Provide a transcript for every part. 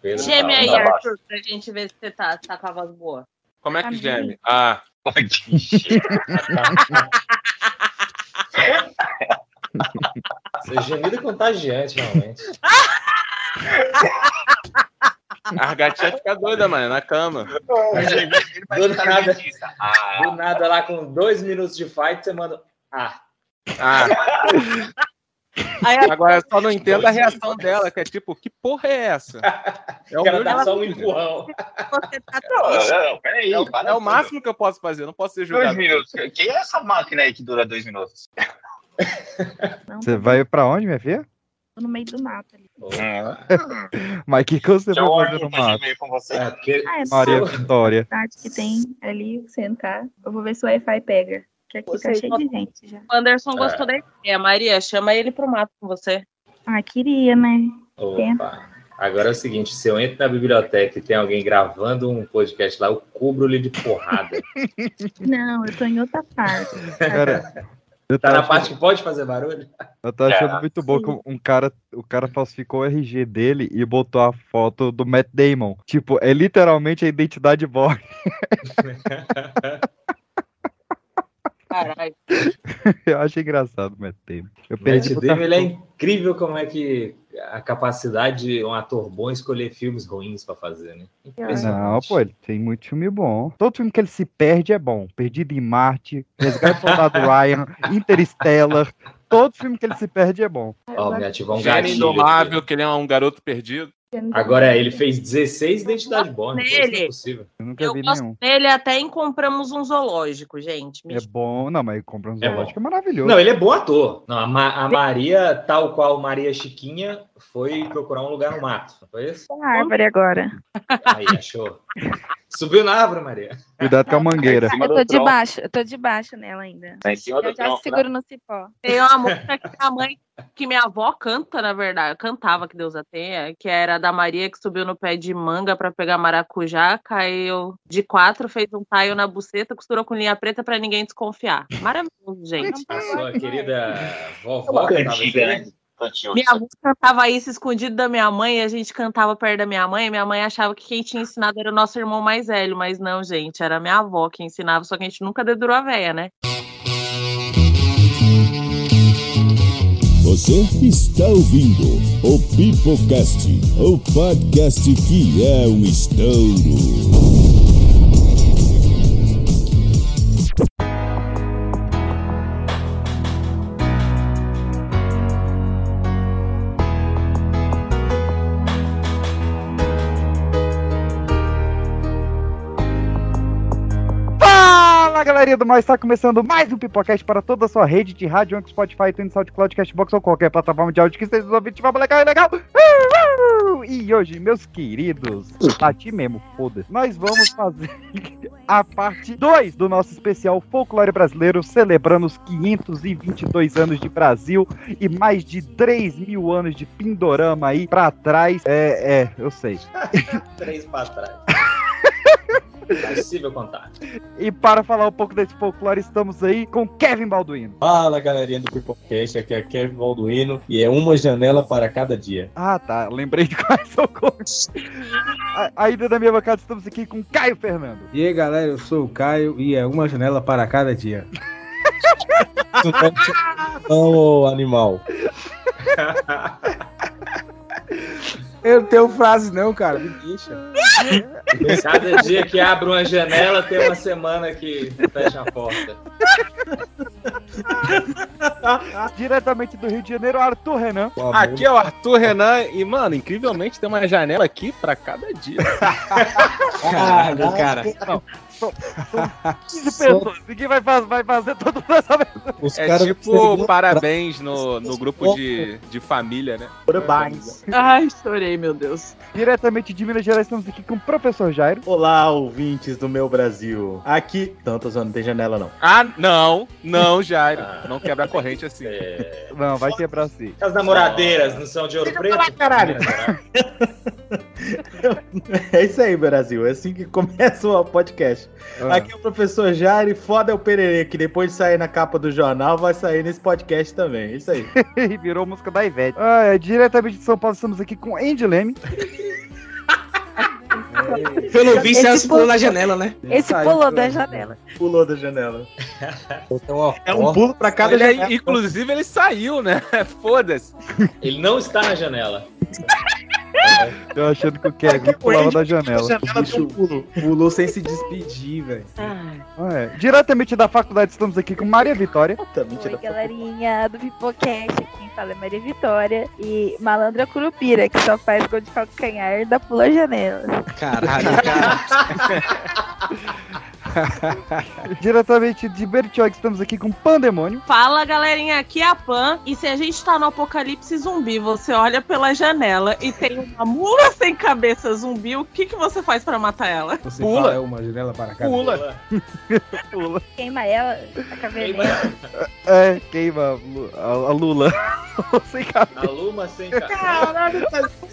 Pedro Geme tá- aí, tá. Arthur, pra gente ver se você tá, tá com a voz boa. Como é que Amém. geme? Ah, Seu gemido é contagiante, realmente. a gatinha fica doida, mano, na cama. Do nada, do nada lá com dois minutos de fight, você manda. Ah, Ah, a agora eu só não entendo a reação dela, que é tipo, que porra é essa? É o, meu dá só um empurrão. você tá Não, triste. não, não, peraí. É o, é o máximo que eu posso fazer, não posso ser Dois julgado. minutos. Quem é essa máquina aí que dura dois minutos? Não, Você vai pra onde, minha filha? tô no meio do mato ali. Mas o que, que você Então, vai fazer no mato? com você. É, porque Ah, é Maria Vitória. que tem ali, você entrar. Eu vou ver se o Wi-Fi pega. Que aqui tá Vocês cheio de gente já. O Anderson gostou da ideia. Maria, chama ele pro mato com você. Ah, queria, né? Opa. Agora é o seguinte: se eu entro na biblioteca e tem alguém gravando um podcast lá, eu cubro-lhe de porrada. Não, eu tô em outra parte. Cara, eu Tá na achando, parte que pode fazer barulho? eu tô achando É, muito bom sim. que um cara, o cara falsificou o RG dele e botou a foto do Matt Damon. Tipo, é literalmente a identidade Borg. Caralho. Eu acho engraçado o Matt Damon. Eu perdi Matt Damon, ele é incrível como é que a capacidade de um ator bom escolher filmes ruins pra fazer, né? Não, pô, ele tem muito filme bom. Todo filme que ele se perde é bom. Perdido em Marte, Resgate do Soldado Ryan, Interstellar. Todo filme que ele se perde é bom. Ó, me ativou um gatilho. indomável, que ele é um garoto perdido. Agora é, ele fez 16 identidades Born. Isso não é possível. Eu nunca Eu vi gosto nenhum. até em compramos um zoológico, gente. Me É bom, não, mas comprar um É zoológico é, maravilhoso. Não, ele é bom ator. Não, a, Ma- a Maria, tal qual Maria Chiquinha, foi procurar um lugar no mato. Não foi isso? a árvore agora. Aí, achou. Subiu na árvore, Maria. Cuidado com a mangueira. Eu do tô tronco. debaixo, eu tô debaixo nela ainda. Tá em cima do Eu já tronco, né? seguro no cipó. Tem uma música que a mãe, que minha avó canta, na verdade, cantava, que Deus a tenha, que era da Maria que subiu no pé de manga pra pegar maracujá, caiu de quatro, fez um taio na buceta, costurou com linha preta pra ninguém desconfiar. Maravilhoso, gente. A sua querida É vovó uma que tava Cantinho. Minha avó cantava isso escondido da minha mãe, e a gente cantava perto da minha mãe, e minha mãe achava que quem tinha ensinado era o nosso irmão mais velho, mas não, gente, era minha avó que ensinava, só que a gente nunca dedurou a véia, né? Você está ouvindo o Pipocast, o podcast que é um estouro. Fala galerinha do mais, está começando mais um Pipocast para toda a sua rede de rádio, Anchor, Spotify, iTunes, SoundCloud, Cashbox ou qualquer plataforma de áudio que nos ouvindo, vamos legal, legal. E hoje, meus queridos, bati mesmo, foda-se, nós vamos fazer a parte 2 do nosso especial Folclore Brasileiro, celebrando os 522 anos de Brasil e mais de 3 mil anos de Pindorama aí pra trás. É, é, eu sei. Três pra trás. É possível contar. E para falar um pouco desse folclore, estamos aí com Kevin Balduino. Fala galerinha do Pipocast, aqui é Kevin Balduino e é uma janela para cada dia. Ah, tá. Lembrei de quais são cores. A- Ainda da minha bancada estamos aqui com Caio Fernando. E aí galera, eu sou o Caio e é uma janela para cada dia. Não, animal. Eu não tenho frase não, cara, me deixa. Cada dia que abre uma janela, tem uma semana que fecha a porta. Diretamente do Rio de Janeiro, Arthur Renan. Aqui é o Arthur Renan e, mano, incrivelmente tem uma janela aqui pra cada dia. Caralho, cara. 15 pessoas. Ninguém vai, faz- vai fazer vez. Os É tipo parabéns no, no grupo de, de família, né? Parabéns. Ai, estourei, meu Deus. Diretamente de Minas Gerais, estamos aqui com o professor Jairo. Olá, ouvintes do meu Brasil. Aqui, tantas não tem janela não. Ah, não, não, Jairo. Não quebra a corrente assim. É... Não, vai quebrar sim. As namoradeiras não são de ouro preto? caralho. É isso aí, Brasil. É assim que começa o podcast. Ah. Aqui é o professor Jair, foda é o Pererê, que depois de sair na capa do jornal, vai sair nesse podcast também. É isso aí. E virou música da Ivete. Ah, é, diretamente de São Paulo, estamos aqui com Andy Leme. Pelo visto, ela Esse se pulou na janela, né? Esse pulou da janela. Pulou da janela. Então, É um pulo pra cada Ele, janela. inclusive, ele saiu, né? Foda-se. Ele não está na janela. Eu achando que o Kevin pulava da janela. um pulo. Pulou sem se despedir, velho. Ah, é. Diretamente da faculdade, estamos aqui com Maria Vitória. Puta, mentira. Oi, galerinha do Pipocast. Quem fala é Maria Vitória. E Malandra Curupira, que só faz gol de calcanhar da pula janela. Caralho, cara. Diretamente de Bertioga, estamos aqui com Pandemônio. Fala galerinha, aqui é a Pan. E se a gente tá no apocalipse zumbi, você olha pela janela e tem uma mula sem cabeça zumbi, o que, que você faz pra matar ela? Você Pula. fala é uma janela para cá. Pula. Pula. Queima ela, a caverninha. É, queima a Lu- a, a Lula. Sem cabeça. A Luma sem ca...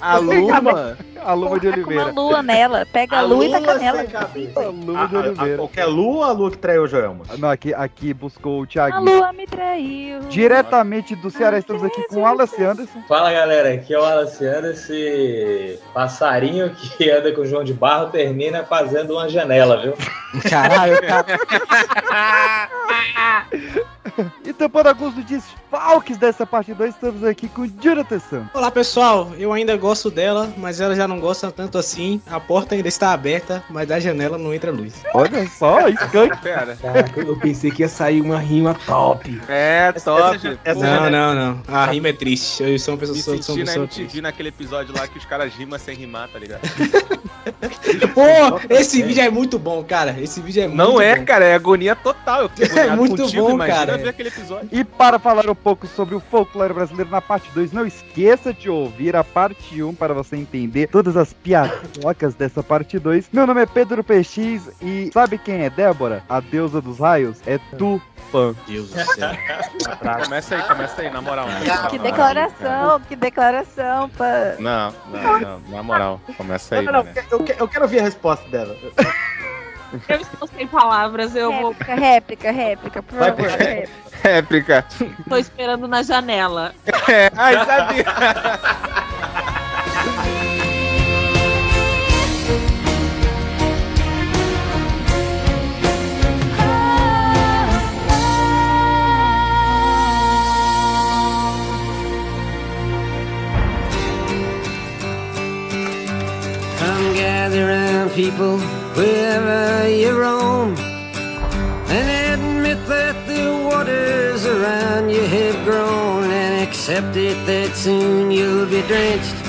A Luma. A Luma de Tá com uma Oliveira. lua nela. Pega a, lua e taca nela. A A, Luma de a, a, Oliveira. qualquer lua ou a lua que traiu o Joelma? Não, aqui, aqui buscou o A Thiago. lua me traiu. Diretamente do Ceará, estamos aqui com o Wallace Anderson. Fala galera, aqui é o Alaciano, esse passarinho que anda com o João de Barro termina fazendo uma janela, viu? Caralho, cara. E tampando alguns dos desfalques dessa parte 2, estamos aqui com o Jonathan Santos. Olá, pessoal. Eu ainda gosto dela, mas ela já não gosta tanto assim. A porta ainda está aberta, mas da janela não entra luz. Olha só, skunk. Pera. Caraca, eu pensei que ia sair uma rima top. É, top. Essa- essa- Não, não, não. A rima é triste. Eu sou uma pessoa, Me sou, sou uma na pessoa MTV naquele episódio lá que os caras rimam sem rimar, tá ligado? Pô, esse vídeo é muito bom, cara. Esse vídeo é muito Não é, bom. cara, é agonia total. Eu fico É muito contigo, bom, imagina cara. ver aquele episódio. E para falar um pouco sobre o folclore brasileiro na parte 2, não esqueça de ouvir a parte 1 para você entender todas as piadocas dessa parte 2. Meu nome é Pedro PX e sabe quem é Débora? A deusa dos raios? É tu, fã. Deus do céu. Começa aí, começa aí, na moral. moral, Que declaração, que declaração, pã. Não, não, não, na moral. Começa aí, Não, não, né? eu, que- eu quero ouvir a resposta dela. Eu estou sem palavras, eu vou, Réplica, réplica, réplica, por Vai, favor. réplica. Réplica. tô esperando na janela. É, ai, sabia. Come gather round, people, wherever you roam, and admit that the waters around you have grown, and accept it that soon you'll be drenched.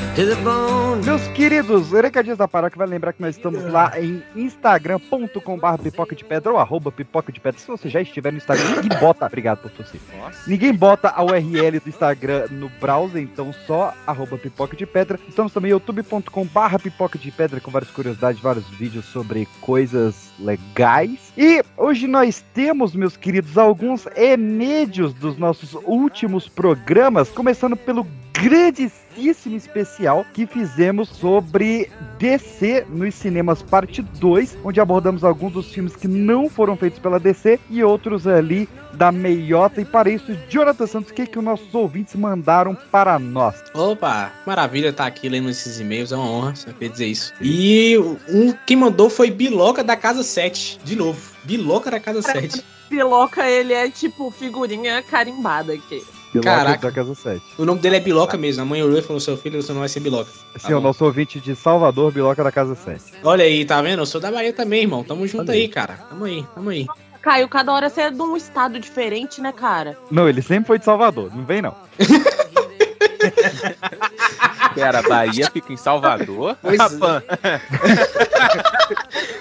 Meus queridos, Recadinhos da Paróquia vai lembrar que nós estamos lá em instagram.com.br pipoca de pedra ou arroba pipoca de pedra. Se você já estiver no Instagram, ninguém bota. Obrigado por você. Ninguém bota a URL do Instagram no browser, então só arroba pipoca de pedra. Estamos também youtube.com barra pipoca de pedra com várias curiosidades, vários vídeos sobre coisas legais. E hoje nós temos, meus queridos, alguns e-médios dos nossos últimos programas, começando pelo grandíssimo especial que fizemos sobre DC nos cinemas parte 2, onde abordamos alguns dos filmes que não foram feitos pela DC e outros ali da meiota. E para isso, Jonathan Santos, o que, que os nossos ouvintes mandaram para nós? Opa, maravilha estar aqui lendo esses e-mails, é uma honra, só queria dizer isso. E um quem mandou foi Biloca da Casa 7, de novo. Biloca da Casa 7. Piloca, ele é tipo figurinha carimbada aqui. Piloca Caraca. da Casa 7. O nome dele é Biloca mesmo. A mãe olhou e falou: seu filho, você não vai ser Biloca. Sim, o nosso ouvinte de Salvador, Biloca da Casa 7. Olha aí, tá vendo? Eu sou da Bahia também, irmão. Tamo junto Olha aí, cara. Tamo aí, tamo aí. Caio, cada hora você é de um estado diferente, né, cara? Não, ele sempre foi de Salvador, não vem não. Pera, Bahia fica em Salvador. Pois Rapaz,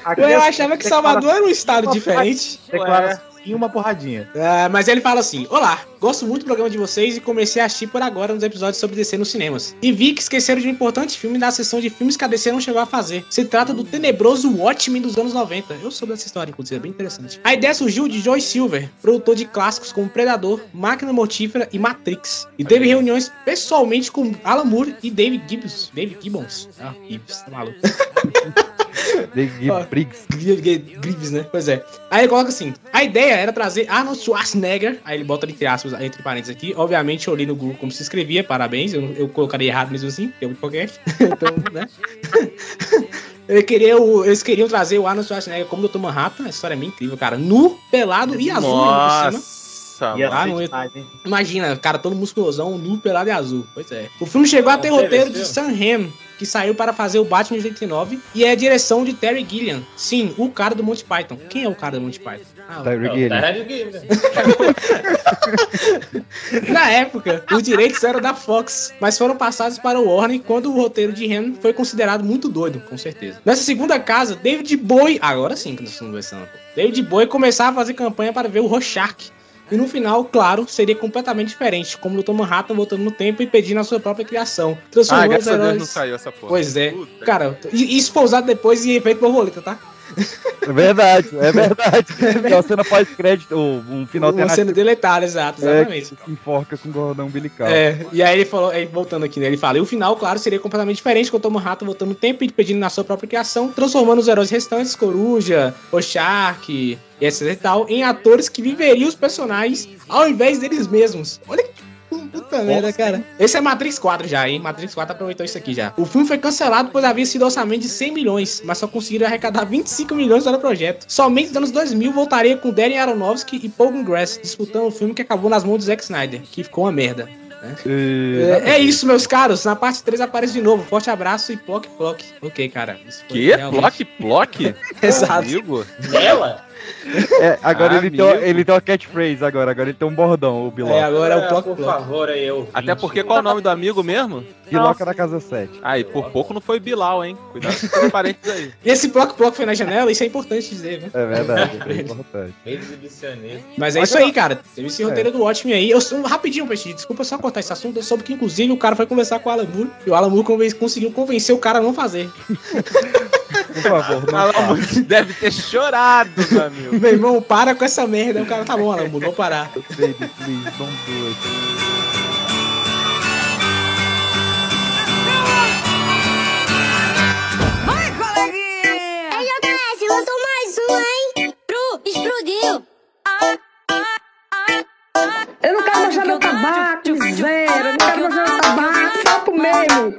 Aqui Eu é achava que Salvador era um estado diferente. Declara sim uma porradinha. Ah, mas ele fala assim: Olá, gosto muito do programa de vocês e comecei a assistir por agora nos episódios sobre DC nos cinemas. E vi que esqueceram de um importante filme da sessão de filmes que a DC não chegou a fazer. Se trata do tenebroso Watchmen dos anos 90. Eu soube dessa história, inclusive, é bem interessante. A ideia surgiu de Joy Silver, produtor de clássicos como Predador, Máquina Mortífera e Matrix. E teve reuniões pessoalmente com Alan Moore e David Gibbons. David Gibbons. Ah, Gibbons, tá maluco. Briggs. Grives, né? Pois é. Aí ele coloca assim: a ideia era trazer Arnold Schwarzenegger. Aí ele bota entre aspas, entre parênteses aqui. Obviamente eu li no Google como se escrevia, parabéns. Eu, eu colocaria errado mesmo assim, que é o podcast. então, né? Ele queria o- eles queriam trazer o Arnold Schwarzenegger como Dr. Manhattan. A história é bem incrível, cara. Nu, pelado e azul por cima. Nossa, Ia Ah, ser não, eu- demais, hein? Imagina, cara, todo musculosão, nu, pelado e azul. Pois é. O filme chegou a ter roteiro de Sam Hamm, que saiu para fazer o Batman de 89, e é a direção de Terry Gilliam. Sim, o cara do Monty Python. Quem é o cara do Monty Python? Ah, Terry Gilliam. Na época, os direitos eram da Fox, mas foram passados para o Warner quando o roteiro de Hamm foi considerado muito doido, com certeza. Nessa segunda casa, David Bowie, agora sim que nós estamos conversando. David Bowie começava a fazer campanha para ver o Rorschach. E no final, claro, seria completamente diferente, como o Dr. Manhattan voltando no tempo e pedindo a sua própria criação. Ah, Transformando os graças a Deus heróis. não saiu essa porra. Pois é. Puta Cara, e- usado depois em efeito borboleta, tá? É verdade, é verdade. É uma cena pós-crédito, ou um final Uma cena deletada, exato, é, exatamente. que se enforca com cordão umbilical. É, e aí ele falou, aí voltando aqui, né? Ele fala, e o final, claro, seria completamente diferente com o Tomo Rato voltando no tempo e pedindo na sua própria criação, transformando os heróis restantes, Coruja, o Shark e etc e tal, em atores que viveriam os personagens ao invés deles mesmos. Olha que puta merda, cara. Esse é Matrix 4 já, hein? Matrix 4 aproveitou isso aqui já. O filme foi cancelado pois havia sido orçamento de 100 milhões, mas só conseguiram arrecadar 25 milhões para o projeto. Somente nos anos 2000 voltaria com Darren Aronofsky e Paul Greengrass disputando o filme que acabou nas mãos do Zack Snyder, que ficou uma merda. É, é isso, meus caros. Na parte 3 aparece de novo. Forte abraço e ploc, ploc. Ok, cara. Que? realmente- Ploc, ploc? Exato. Amigo? Nela? É, agora Ah, ele, tem, ele tem uma catchphrase agora, agora ele tem um bordão, o Biloca. É, agora é o ploc, Por favor, aí, eu. Até porque qual é o nome do amigo mesmo? Biloca da Casa 7. Ah, e por pouco não foi Bilal, hein? Cuidado com os parentes aí. E esse ploc foi na janela, isso é importante dizer, viu? É verdade, é importante. Mas é isso aí, cara. Teve esse roteiro do Watchmen aí. Eu, sou- rapidinho, Peixe, desculpa só cortar esse assunto. Eu soube que, inclusive, o cara foi conversar com o Alan Moore e o Alan Moore conven- conseguiu convencer o cara a não fazer. Por favor, não. Moore deve ter chorado, meu amigo. Meu irmão, para com essa merda. O cara tá bom, Alan Moore, vou parar. Baby, please, don't do it. Explodiu! Eu não quero mostrar meu tabaco, miséria. Eu não quero mostrar meu tabaco, solta o mesmo.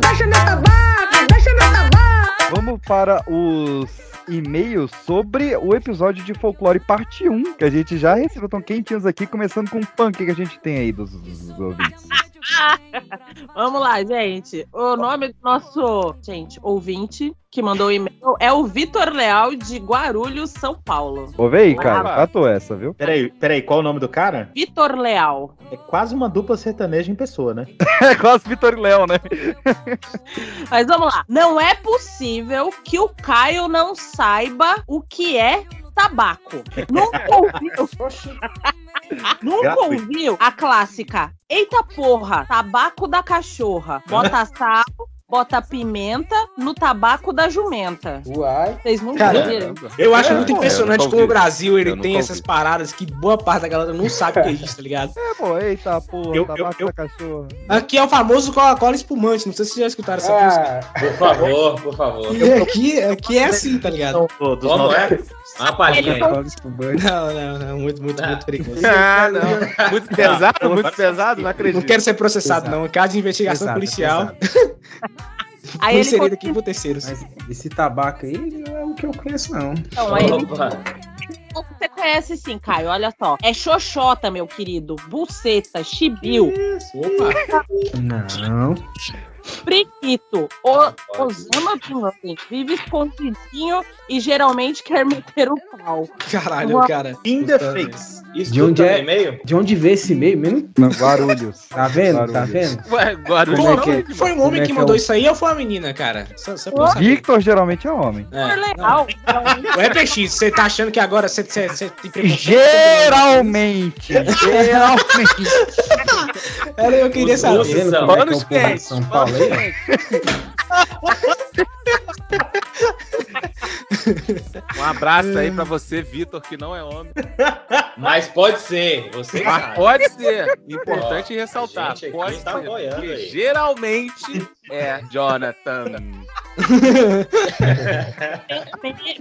Deixa meu tabaco, deixa meu tabaco. Vamos para os e-mails sobre o episódio de Folclore Parte 1, que a gente já recebeu tão quentinhos aqui, começando com o punk que a gente tem aí dos, dos ouvintes. Vamos lá, gente. O nome do nosso, gente, ouvinte que mandou o e-mail é o Vitor Leal de Guarulhos, São Paulo. Ouve aí, cara, fato essa, viu? Peraí, peraí, qual o nome do cara? Vitor Leal. É quase uma dupla sertaneja em pessoa, né? É quase Vitor Léo, né? Mas vamos lá. Não é possível que o Caio não saiba o que é tabaco. Nunca ouviu. Nunca Gratuito. ouviu a clássica. Eita porra, tabaco da cachorra. Bota sal, bota pimenta no tabaco da jumenta. Uai. Vocês nunca ouviram? Eu acho É, muito impressionante eu como o. Brasil ele Eu tem essas paradas que boa parte da galera não sabe o que é isso, tá ligado? É, pô, eita, porra, Eu- tabaco eu- da cachorra. Aqui é o famoso Coca-Cola espumante. Não sei se vocês já escutaram essa música. Ah, Por favor, por favor. E aqui, aqui é assim, tá ligado? Como é? Uma palhinha aí. Não, não, não. Muito, muito, muito perigoso. Ah, não. Muito pesado, muito pesado, não acredito. Não quero ser processado, Exato. não. Caso de investigação Exato, policial. exato. Aí ele inserido continua- aqui por terceiros. Mas esse tabaco aí não é o que eu conheço, não. Então, aí. Você conhece sim, Caio, olha só. É xoxota, meu querido. Buceta, chibiu, Opa! Não. Priquito, o, Osama Bin Laden. Vive escondidinho e geralmente quer meter o pau. Caralho, cara. In the face. Isso De onde tá é? e-mail? De onde vê esse e-mail mesmo? Guarulhos. Tá vendo? Tá Guarulhos. vendo? Ué, Guarulhos. Como é que é? Foi um homem é que que mandou é o- isso aí ou foi uma menina, cara? Só. Victor geralmente é homem. É. Legal. O EPX, você tá achando que agora você, você, você tem preconceito? Geralmente! Geralmente! Era eu queria Os saber. russos Vendo são. como é é. São Paulo aí? Um abraço aí pra você, Vitor, que não é homem. Mas pode ser. Você Mas sabe. pode ser. Importante Ó, ressaltar. Pode tá ser. porque aí. geralmente é Jonathan.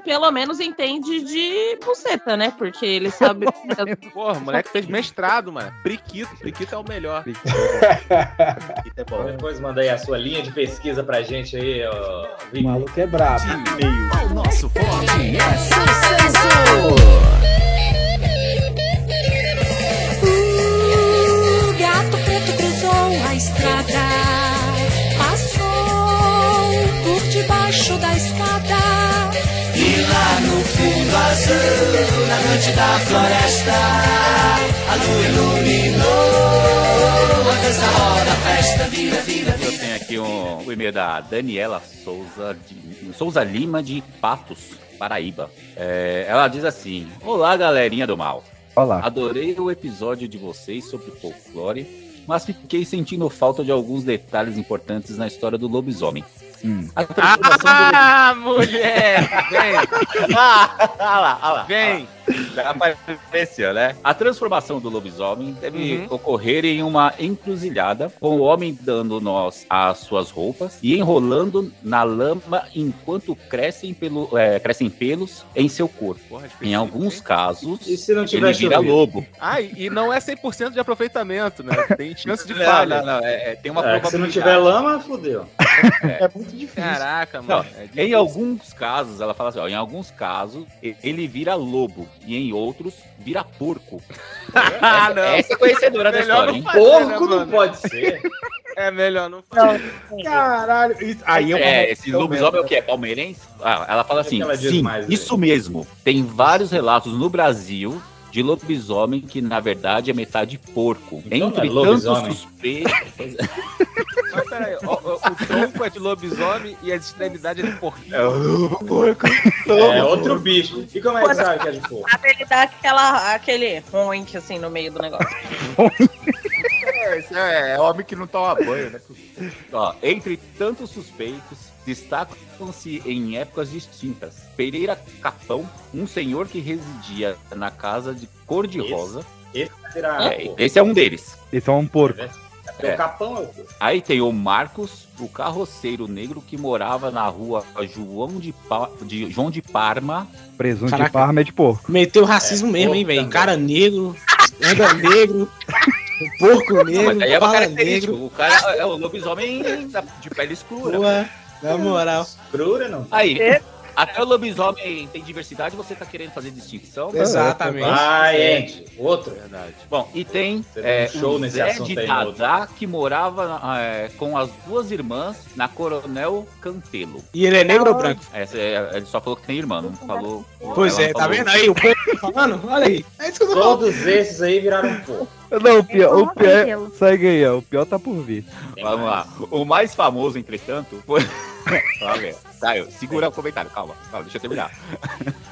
Pelo menos entende de buceta, né? Porque ele sabe. Porra, o moleque fez mestrado, mano. Priquito, Priquito é o melhor. Priquito é bom. Depois manda aí a sua linha de pesquisa pra gente aí, ó. O maluco é brabo. O nosso forte é sucesso! O gato preto cruzou a estrada, passou por debaixo da escada. E lá no fundo azul, na noite da floresta, a lua iluminou a dança roda, a festa vira, vira, tenho aqui um, o e-mail da Daniela Souza, de, Souza Lima, de Patos, Paraíba. É, ela diz assim: Olá, galerinha do mal. Olá. Adorei o episódio de vocês sobre folclore, mas fiquei sentindo falta de alguns detalhes importantes na história do lobisomem. Hum. A transformação do Ah, mulher! Vem! Ah, olha lá, olha lá. Vem! Já apareceu, né? A transformação do lobisomem deve Uhum. ocorrer em uma encruzilhada, com o homem dando nós às suas roupas e enrolando na lama enquanto crescem, pelo, é, crescem pelos em seu corpo. Porra, Em alguns casos, E se não tiver ele vira chovido? lobo. Ah, e não é 100% de aproveitamento, né? Tem chance de Não, falha. não, não, é- é, tem uma É, se não tiver lama, fodeu. É muito difícil. Caraca, Não, mano. é difícil. em alguns casos, ela fala assim, ó, em alguns casos, ele vira lobo, e em outros, vira porco. Ah, essa, não. essa é conhecedora da Melhor história, não fazer, Porco né, não pode ser. É melhor não fazer. Caralho. Isso, aí eu É, esse lobisomem é o que? É palmeirense? Ah, ela fala assim, ela diz sim, mais aí? isso mesmo. Tem vários relatos no Brasil de lobisomem que, na verdade, é metade porco. Então Entre não é tantos suspeitos... Mas peraí, ó, o tronco é de lobisomem e a extremidade é de porquinho. É o porco. É outro bicho. E como é que sabe que é de porco? Sabe, ele dá aquela, aquele oink assim no meio do negócio. Esse é homem que não toma banho, né? Ó, entre tantos suspeitos, destacam-se em épocas distintas. Pereira Capão, um senhor que residia na casa de cor-de-rosa. Esse virar É, esse é um deles. Esse é um porco. É o capão é o porco. Aí tem o Marcos, o carroceiro negro que morava na rua João de, Pa- de- João de Parma. Presunto de Caraca. Parma é de porco. Meteu racismo mesmo, hein, velho? Cara negro, anda negro, porco Não, negro, mas aí é fala negro. O cara é o lobisomem de pele escura. Boa, na moral. Crura, não. Aí, até o lobisomem tem diversidade, você tá querendo fazer distinção? Exatamente. Vai, Ed. Outro. Verdade. Bom, e tem é, um show o nesse Zé assunto de outro. Dadá, que morava é, com as duas irmãs na Coronel Campelo. E ele é negro ou branco? Essa é- ele só falou que tem irmã, não falou. Pois é, tá falou. vendo aí o povo falando? Olha aí. É isso que eu tô falando. Todos esses aí viraram porco. Não, o pior, o pior é-. Segue aí, ó. O pior tá por vir. Vamos lá. O mais famoso, entretanto, foi. ver. Tá, segura o comentário, calma, calma, deixa eu terminar.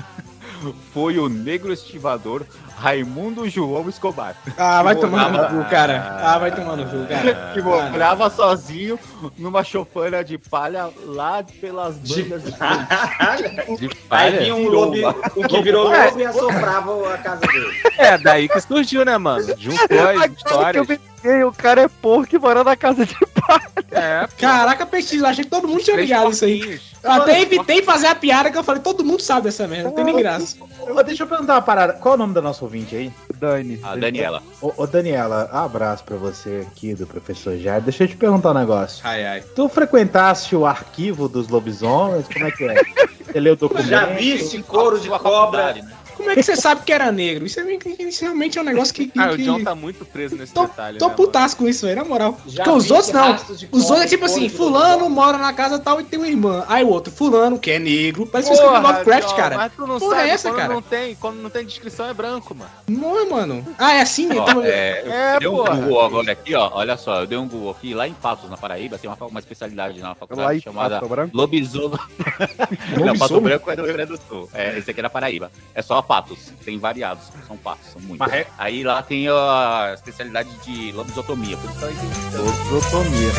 Foi o negro estivador Raimundo João Escobar. Ah, vai Que tomar no cu, cara. Ah, vai tomar no cu, cara. Que morava sozinho numa choupana de palha lá pelas bandas de, de Aí palha. vinha um lobo, um que virou lobo e assoprava a casa dele. É, daí que surgiu, né, mano? Juntou as Agora que eu histórias. liguei, o cara é porco e mora na casa de É, Caraca, pesquisa, achei que todo mundo tinha ligado isso aí. Eu até evitei fazer a piada que eu falei, todo mundo sabe dessa merda, não tem nem graça. Deixa eu perguntar uma parada. Qual é o nome da nossa ouvinte aí? Dani. A Daniela. Ô, ô, Daniela, abraço pra você aqui do professor Jair. Deixa eu te perguntar um negócio. Ai, ai. Tu frequentaste o arquivo dos lobisomens? Como é que é? Você leu o documento? Já viste couro de cobra? né? Como é que você sabe que era negro? Isso, é, isso realmente é um negócio que. que Ah, o que- John tá muito preso nesse Tô, detalhe. tô né, putaço com isso aí, na moral. Já Porque os outros não. Os outros é tipo assim, fulano lobisomem? mora na casa tal e tem uma irmã. Aí o outro, fulano, que é negro. Parece que mano? escreveu Porra, Lovecraft, John, cara. Mas tu não Porra, sabe, é essa, quando cara? não tem, quando não tem descrição é branco, mano. Não é, mano. Ah, é assim? Ó, então, é, eu É, dei um porra. Google agora aqui, ó. Olha só, eu dei um Google aqui, lá em Patos, na Paraíba, tem uma, uma especialidade na Lá faculdade chamada Branco? Lobisomem. Não, Pato Branco é do Rio Grande do Sul. É, esse aqui é na Paraíba. É só Patos. Tem variados. São Patos, são muitos. É- Aí lá tem a especialidade de lobisotomia. Por isso que eu entendi. Lobotomia.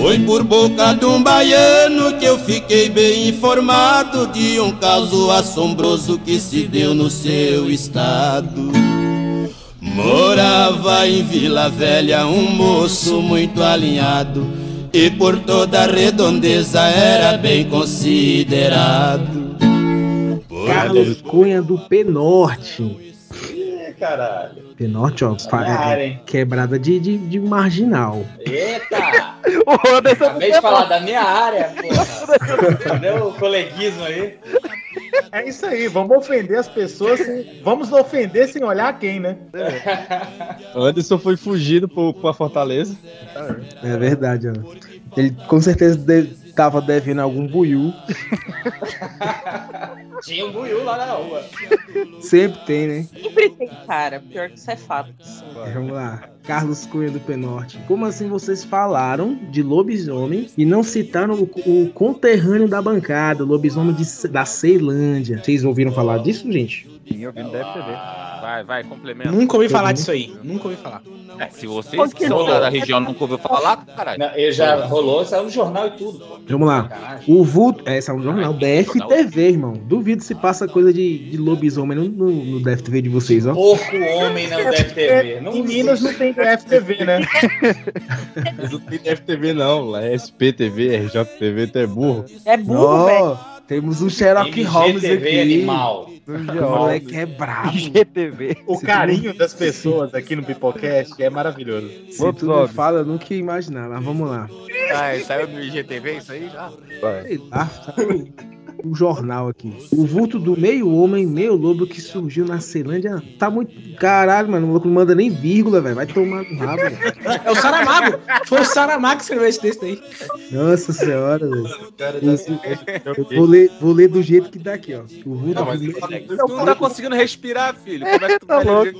Foi por boca de um baiano que eu fiquei bem informado de um caso assombroso que se deu no seu estado. Morava em Vila Velha um moço muito alinhado e por toda a redondeza era bem considerado. Carlos Cunha do Penorte. Caralho. Penorte, ó, é, hein? quebrada de, de, de marginal. Eita! O Anderson Acabei de falar da minha área, porra. Deu o coleguismo aí. É isso aí, vamos ofender as pessoas. sem- Vamos ofender sem olhar quem, né? O Anderson foi fugido pro, pra Fortaleza. É verdade, ó. Ele com certeza de- tava devendo algum buiú. Tinha um buiú lá na rua. Sempre tem, né? Sempre tem, cara. Pior que isso é fato. sim. Vamos lá. Carlos Cunha do Penorte. Como assim vocês falaram de lobisomem e não citaram o, o conterrâneo da bancada, o lobisomem de- da Ceilândia? Vocês ouviram falar disso, gente? Sim, eu vi no DFTV. Vai, vai, complementa. Nunca ouvi falar disso aí. Nunca ouvi falar. É, se vocês que são da região nunca ouviu falar, caralho. Não, ele já rolou, saiu no jornal e tudo. Pô. Vamos lá. O vulto. É, é um jornal. DFTV, irmão. Duvido se passa coisa de, de lobisomem no, no, no DFTV de vocês, ó. Porco homem não ter. Não Em Minas não tem FTV, né? Mas não tem FTV não, lá é SPTV, RJTV, tu é burro. É burro, velho. Temos um Sherlock Holmes aqui. animal. O moleque é brabo. IGTV. O carinho das pessoas aqui no Pipocast é maravilhoso. Se tu não fala, eu nunca ia imaginar. Mas vamos lá. Ah, saiu no IGTV isso aí já? Sei lá, sabe o jornal aqui. O vulto do meio homem, meio lobo que surgiu na Ceilândia. Tá muito. Caralho, mano. O louco não manda nem vírgula, velho. Vai tomar no rabo. velho. É o Saramago. Foi o Saramago que escreveu esse texto aí. Nossa senhora, velho. Eu vou ler, vou ler do jeito que tá aqui, ó. O vulto Não, do meio... tu não tá conseguindo respirar, filho. Como é que tu vai ler?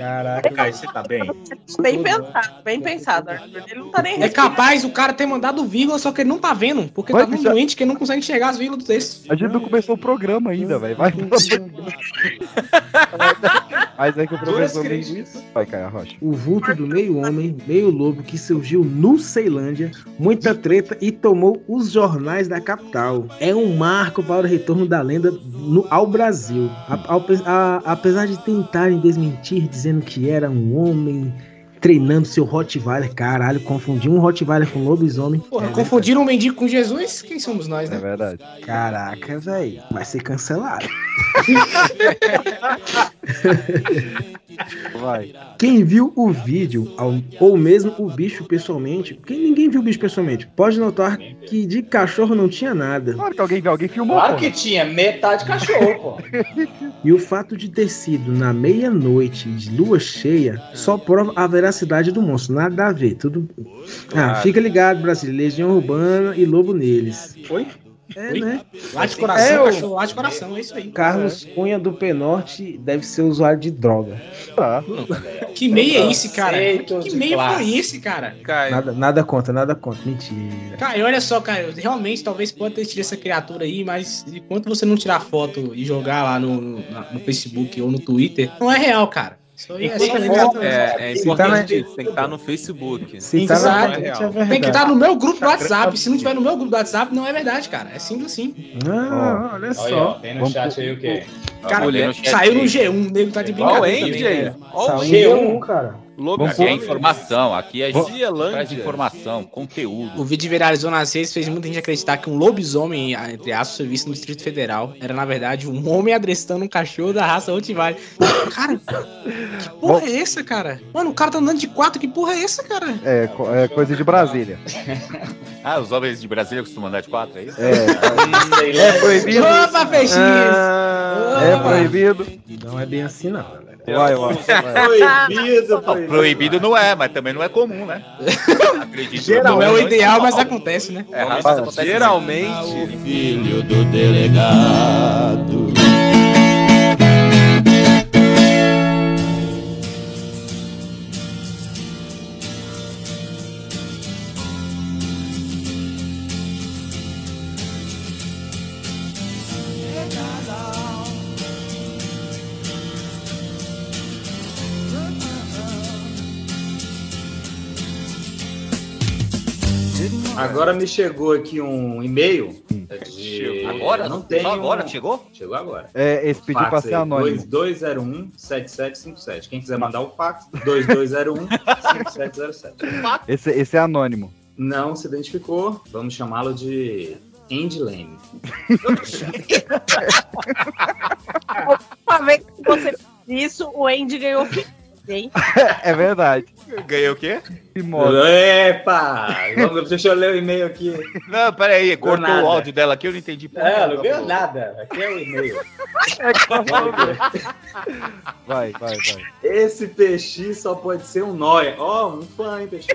Caraca, você tá bem? Bem pensado, bem pensado. Ele não tá nem É capaz o cara ter mandado vírgula, só que ele não tá vendo. Porque Vai, tá tão bicha. doente que ele não consegue enxergar as vírgulas do texto. A gente não começou o programa ainda, velho. Vai. Mas é que o professor linguiça. Vai, Caio Rocha. O vulto do meio homem, meio lobo que surgiu no Ceilândia, muita treta e tomou os jornais da capital. É um marco para o retorno da lenda no- ao Brasil. A- ao a- apesar de tentarem desmentir, dizendo que era um homem treinando seu Rottweiler. Caralho, confundi um Rottweiler com lobisomem. É Porra, confundiram um mendigo com Jesus? Quem somos nós, É né? verdade. Caraca, velho. Vai ser cancelado. Vai. Quem viu o vídeo, ou mesmo o bicho pessoalmente, quem ninguém viu o bicho pessoalmente, pode notar que de cachorro não tinha nada. Claro que alguém viu, alguém filmou. Claro pô. que tinha, metade cachorro, pô. E o fato de ter sido na meia-noite de lua cheia só prova a veracidade do monstro. Nada a ver. Tudo. Ah, fica ligado, Brasil. Legião Urbana e Lobo neles. Oi? É, Oi? né? Lá de coração, É, o- cachorro, lá de coração, é isso aí. Carlos Cunha do Penorte deve ser usuário de droga. Tá. Que meio é esse, cara? Que meio foi esse, cara? Caio, Nada, nada contra, nada contra. Mentira. Cara, olha só, cara, realmente talvez pode ter tido essa criatura aí, mas enquanto você não tirar foto e jogar lá no, no, na- no Facebook ou no Twitter, não é real, cara. Isso aí é é, é tá importante isso, tem que estar no Facebook. Se tá Exato. é Tem que estar no meu grupo do WhatsApp. Se não tiver no meu grupo do WhatsApp, não é verdade, cara. É simples assim. Ah, olha Olha, só. tem no Vamos chat aí o quê? Cara, saiu no aí. G1, o nego tá de brincadeira. Olha o Saiu G1. um, cara. Lobo Aqui é informação, aqui é traz de informação, conteúdo. O vídeo viralizou nas redes fez muita gente acreditar que um lobisomem, entre aspas, foi visto no Distrito Federal. Era, na verdade, um homem adrestando um cachorro da raça Rottweiler. Cara, que porra é essa, cara? Mano, o cara tá andando de quatro, que porra é essa, cara? É, co- é coisa de Brasília. Ah, os homens de Brasília costumam andar de quatro, é isso? É, lá. é proibido. Opa, peixinhos! Ah, é proibido. Não é bem assim, não, galera. Vai, vai. Proibido, Não, proibido não é, mas também não é comum, né? Acredito. Não é o ideal, mas acontece, né? É mas acontece Geralmente, Filho do delegado. Agora me chegou aqui um e-mail. de- Chegou. Agora? Não tem. Agora chegou? Chegou agora. É, esse pediu pra Fax ser anônimo. 2201-7757. Quem quiser mandar o fax, 2201-5707. Esse, esse é anônimo. Não se identificou, vamos chamá-lo de Andy Lane. Uma vez que você fez isso, o Andy ganhou hein? É verdade. Ganhei o quê? Epa! Vamos, deixa eu ler o e-mail aqui. Não, peraí, cortou nada. o áudio dela aqui, eu não entendi. porra É, não ganhou pô. nada. Aqui é o e-mail. Vai, vai, vai. Esse PX só pode ser um nóia. Ó, um fã, hein, PX?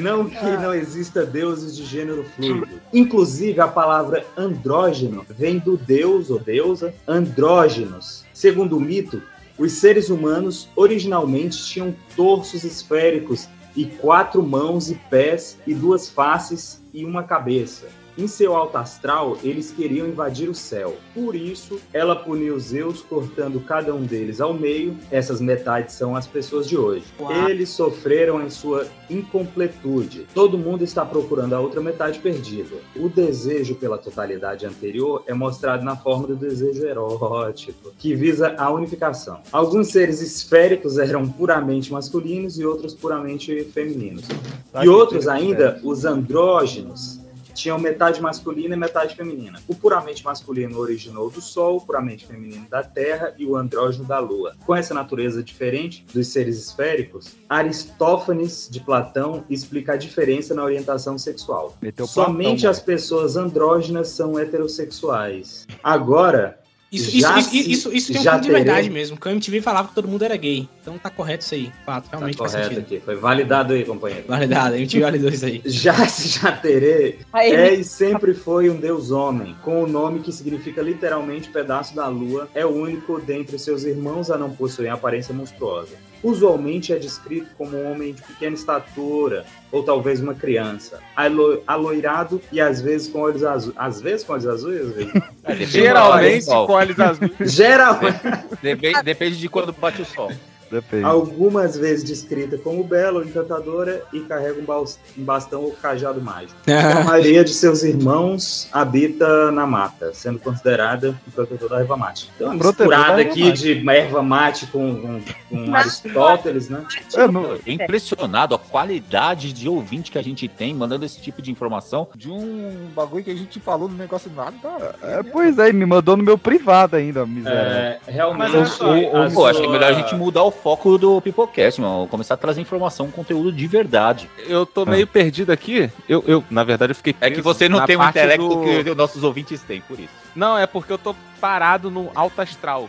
Não que não exista deuses de gênero fluido. Inclusive, a palavra andrógeno vem do deus ou deusa andrógenos. Segundo o mito, os seres humanos originalmente tinham torsos esféricos e quatro mãos e pés e duas faces e uma cabeça. Em seu alto astral, eles queriam invadir o céu. Por isso, ela puniu Zeus, cortando cada um deles ao meio. Essas metades são as pessoas de hoje. Uau. Eles sofreram em sua incompletude. Todo mundo está procurando a outra metade perdida. O desejo pela totalidade anterior é mostrado na forma do desejo erótico, que visa a unificação. Alguns seres esféricos eram puramente masculinos e outros puramente femininos. Tá E outros ainda, os andrógenos, tinham metade masculina e metade feminina. O puramente masculino originou do Sol, o puramente feminino da Terra e o andrógeno da Lua. Com essa natureza diferente dos seres esféricos, Aristófanes de Platão explica a diferença na orientação sexual. Meteu Somente Platão, as pessoas andrógenas são heterossexuais. Agora, Isso, já isso, se- isso, isso, isso tem um já fundo de verdade terei- mesmo. porque a MTV falava que todo mundo era gay. Então tá correto isso aí. Fato, Tá realmente faz correto aqui, foi validado aí, companheiro. Validado, a MTV validou isso aí. Já se Jaterê Aí, é e sempre foi um deus homem, com o nome que significa literalmente pedaço da lua, é o único dentre seus irmãos a não possuir aparência monstruosa. Usualmente é descrito como um homem de pequena estatura, ou talvez uma criança, alo- aloirado e às vezes com olhos azuis. Às vezes com olhos azuis, às vezes. depende Geralmente com olhos azuis. Geralmente. Depende, depende de quando bate o sol. Depende. Algumas vezes descrita como bela ou encantadora e carrega um, bastão ou cajado mágico. A maioria de seus irmãos habita na mata, sendo considerada um protetor da erva mate. Então, uma misturada aqui mate. de erva mate com, com, com Aristóteles, né? Eu não- Eu fiquei impressionado a qualidade de ouvinte que a gente tem mandando esse tipo de informação de um bagulho que a gente falou no negócio nada. É, pois é, me mandou no meu privado ainda, miséria. É, realmente. Mas, a Pô, acho que é melhor a gente mudar o foco do Pipocast, mano. Começar a trazer informação, conteúdo de verdade. Eu tô meio perdido aqui. Eu, eu, na verdade, eu fiquei É que você não tem o intelecto do- que os nossos ouvintes têm, por isso. Não, é porque eu tô parado no alto astral.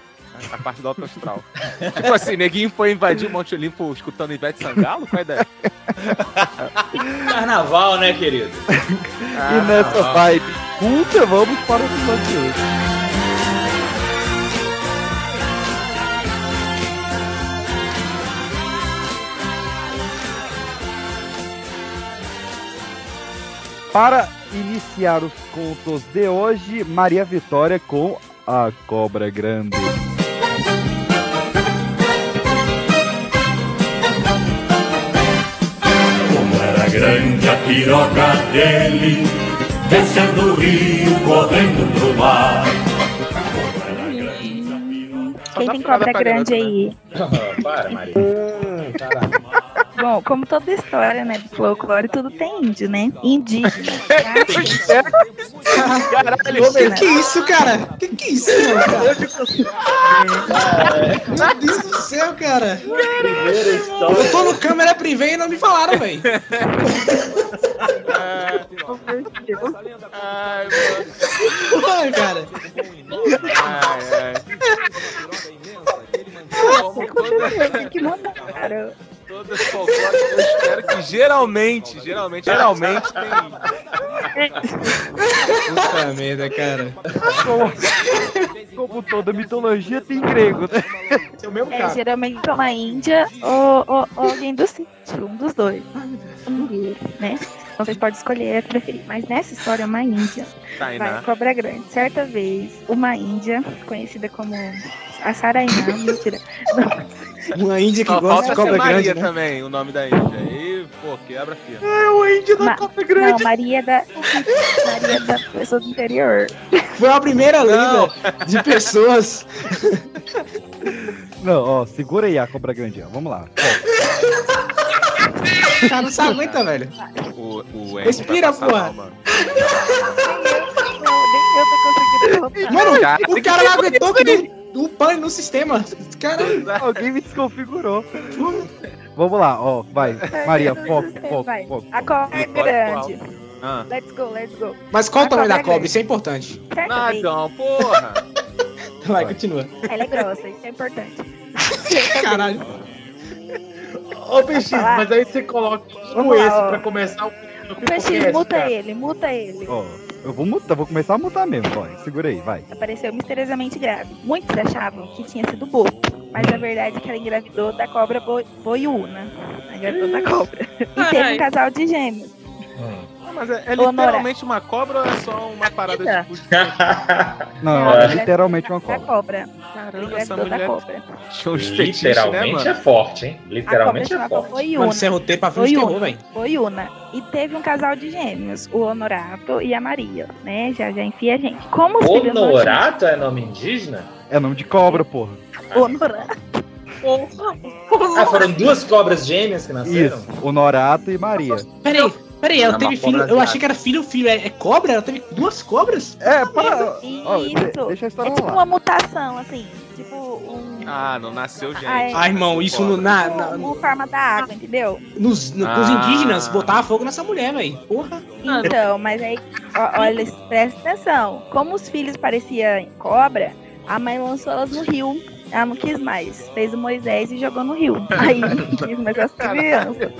A parte do alto astral. tipo assim, neguinho foi invadir o Monte Olimpo escutando Ivete Sangalo? Qual a ideia? Carnaval, né, querido? E nessa vibe culta, vamos para o episódio de hoje. Para iniciar os contos de hoje, Maria Vitória com a Cobra Grande. Como era grande a piroca dele, descendo o rio, correndo pro mar. Quem tem cobra grande aí? Para, Maria. Bom, como toda história, né, do folclore, tudo tem índio, né? Indígena. Caralho, que que é isso, cara? Que que é isso, mano, cara? Meu Deus do céu, cara. Eu tô no câmera privê e não me falaram, velho. Ai, cara. Ai, ai. Como toda, que mandaram. Todas as folclóricas, eu espero que geralmente, geralmente, geralmente tem. Puta merda, cara. Como, como toda mitologia tem grego, né? É o mesmo É, geralmente é uma índia ou, ou- ou alguém do sítio, um dos dois. Né? Então vocês podem escolher a preferir. Mas nessa história é uma índia. Tainá. Vai, cobra grande. Certa vez, uma índia, conhecida como a Sarainá, mentira. Não. Uma índia que Só gosta de cobra Maria grande, né? também, o nome da índia. Aí, pô, quebra filho. É o índio Ma- Não, Maria da. Maria da pessoa do interior. Foi a primeira lenda de pessoas. Não, ó, segura aí a cobra grande. ó. Vamos lá. O cara não se aguenta, velho. O, o Respira, porra. Nem eu tô conseguindo Mano, o cara não aguentou que um pane no sistema. Cara, Alguém me desconfigurou. Vamos lá, ó, vai. Maria, foco, foco, Vai. foco. A cobra é grande. Ah. Let's go, let's go. Mas qual o tamanho da cobra é. Isso é importante. Ah, então, porra. Vai, continua. Ela é grossa, isso é importante. Caralho. Ô, PX, mas aí você coloca um lá, esse pra começar o o Peixe, podcast, muta cara. ele, muta ele. Ó, eu vou mutar, vou começar a mutar mesmo, ó. Segura aí, vai. Apareceu misteriosamente grávida. Muitos achavam que tinha sido boto, mas a verdade é que ela engravidou da cobra boi- boiuna. Engravidou da cobra. E teve um casal de gêmeos. Ah, Mas é, é literalmente uma cobra ou é só uma parada de Não, é literalmente uma cobra. cobra. Caramba, essa da mulher cobra. né, Literalmente é forte, hein? Literalmente é forte. Boiuna. Mano, você é roteiro pra filme de terror, velho. Boiuna. E teve um casal de gêmeos, o Honorato e a Maria, né? Já já enfia a gente. Como os Honorato é nome indígena? É nome de cobra, porra. Honorato. Ah, foram duas cobras gêmeas que nasceram? Isso, Honorato e Maria. Peraí, peraí, ela Era teve filho. Eu achei que era filho, filho. É, é cobra? Ela teve duas cobras? É, para. ó, Isso. deixa a É história tipo rolar. uma mutação, assim. Tipo um. Ah, não nasceu gente. Ah, é. Ah, irmão, isso no, na, na- Uma forma da água, entendeu? nos, no- Ah. os indígenas botavam fogo nessa mulher, velho. Porra. Então, mas aí, ó, olha, presta atenção. Como os filhos pareciam cobra, a mãe lançou elas no rio. Ela não quis mais. Fez o Moisés e jogou no rio. Aí não quis mais as crianças.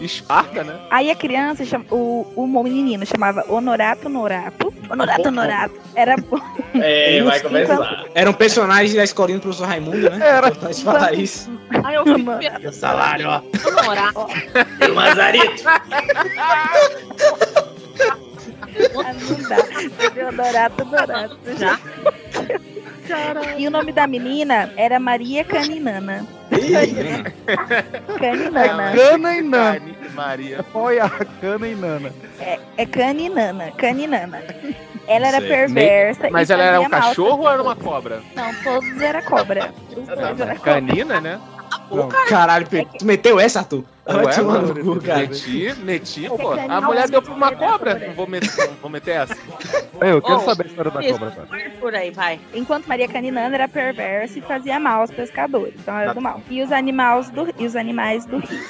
Esparta, né? Aí a criança, chama- o, o menino chamava Honorato Norato. Honorato Norato. Era bom. É, vai começar. Era um personagem da escolinha do professor Raimundo, né? Era. Importante falar isso. Aí eu fico Meu salário, ó. namorar. Tem Mazarito. Ah, não dá. Honorato Norato. Já. E o nome da menina era Maria Caninana. Caninana. Cana e Nana. Maria. Olha a cana e Nana. É, é Caninana. Caninana. Ela era Sei. perversa. Mas e ela era um cachorro ou era uma cobra? Não, todos era cobra. Os dois era cobra. Canina, né? Caralho, Pe- tu meteu essa, Arthur? Ué, tomar mano, no cu, cara. meti, meti, pô. canina A mulher deu pra uma é cobra. Não vou meter, vou meter essa. Eu quero Oh, saber a história da isso. cobra, cara. Por aí, vai. Enquanto Maria Caninana era perversa e fazia mal aos pescadores. Então era do mal. E os animais do, e os animais do rio.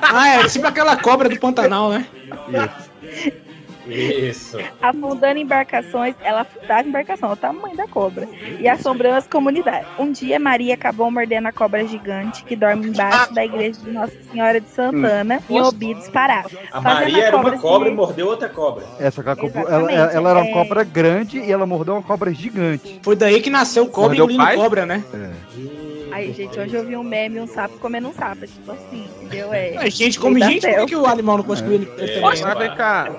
Ah, é tipo aquela cobra do Pantanal, né? Isso. Afundando embarcações, ela afundava embarcação, o tamanho da cobra, e assombrando as comunidades. Um dia, Maria acabou mordendo a cobra gigante que dorme embaixo da igreja de Nossa Senhora de Santana, em Obidos, Pará. A Maria era uma cobra e mordeu outra cobra. Essa que ela, ela, ela, ela era uma é. cobra grande e ela mordeu uma cobra gigante. Foi daí que nasceu o cobra Mordeu pai? cobra, né? Aí, gente, hoje eu vi um meme, um sapo comendo um sapo, tipo assim, entendeu? É, A gente come gente, por que, o animal não pode comer ele, ele É. né? vem cá.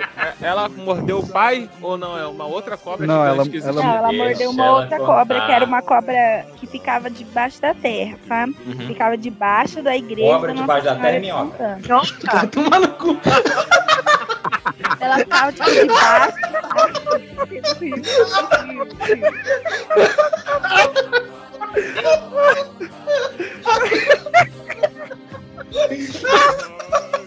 É- Ela mordeu o pai ou não? É uma outra cobra Não, gigante ela- ela- existe? Não, ela mordeu uma ela outra cobra, que era uma cobra que ficava debaixo da terra, sabe? Uhum. Ficava debaixo da igreja Cobra da debaixo da terra é Senhora de minhoca. Tomar no cu. Ela ficava tipo debaixo.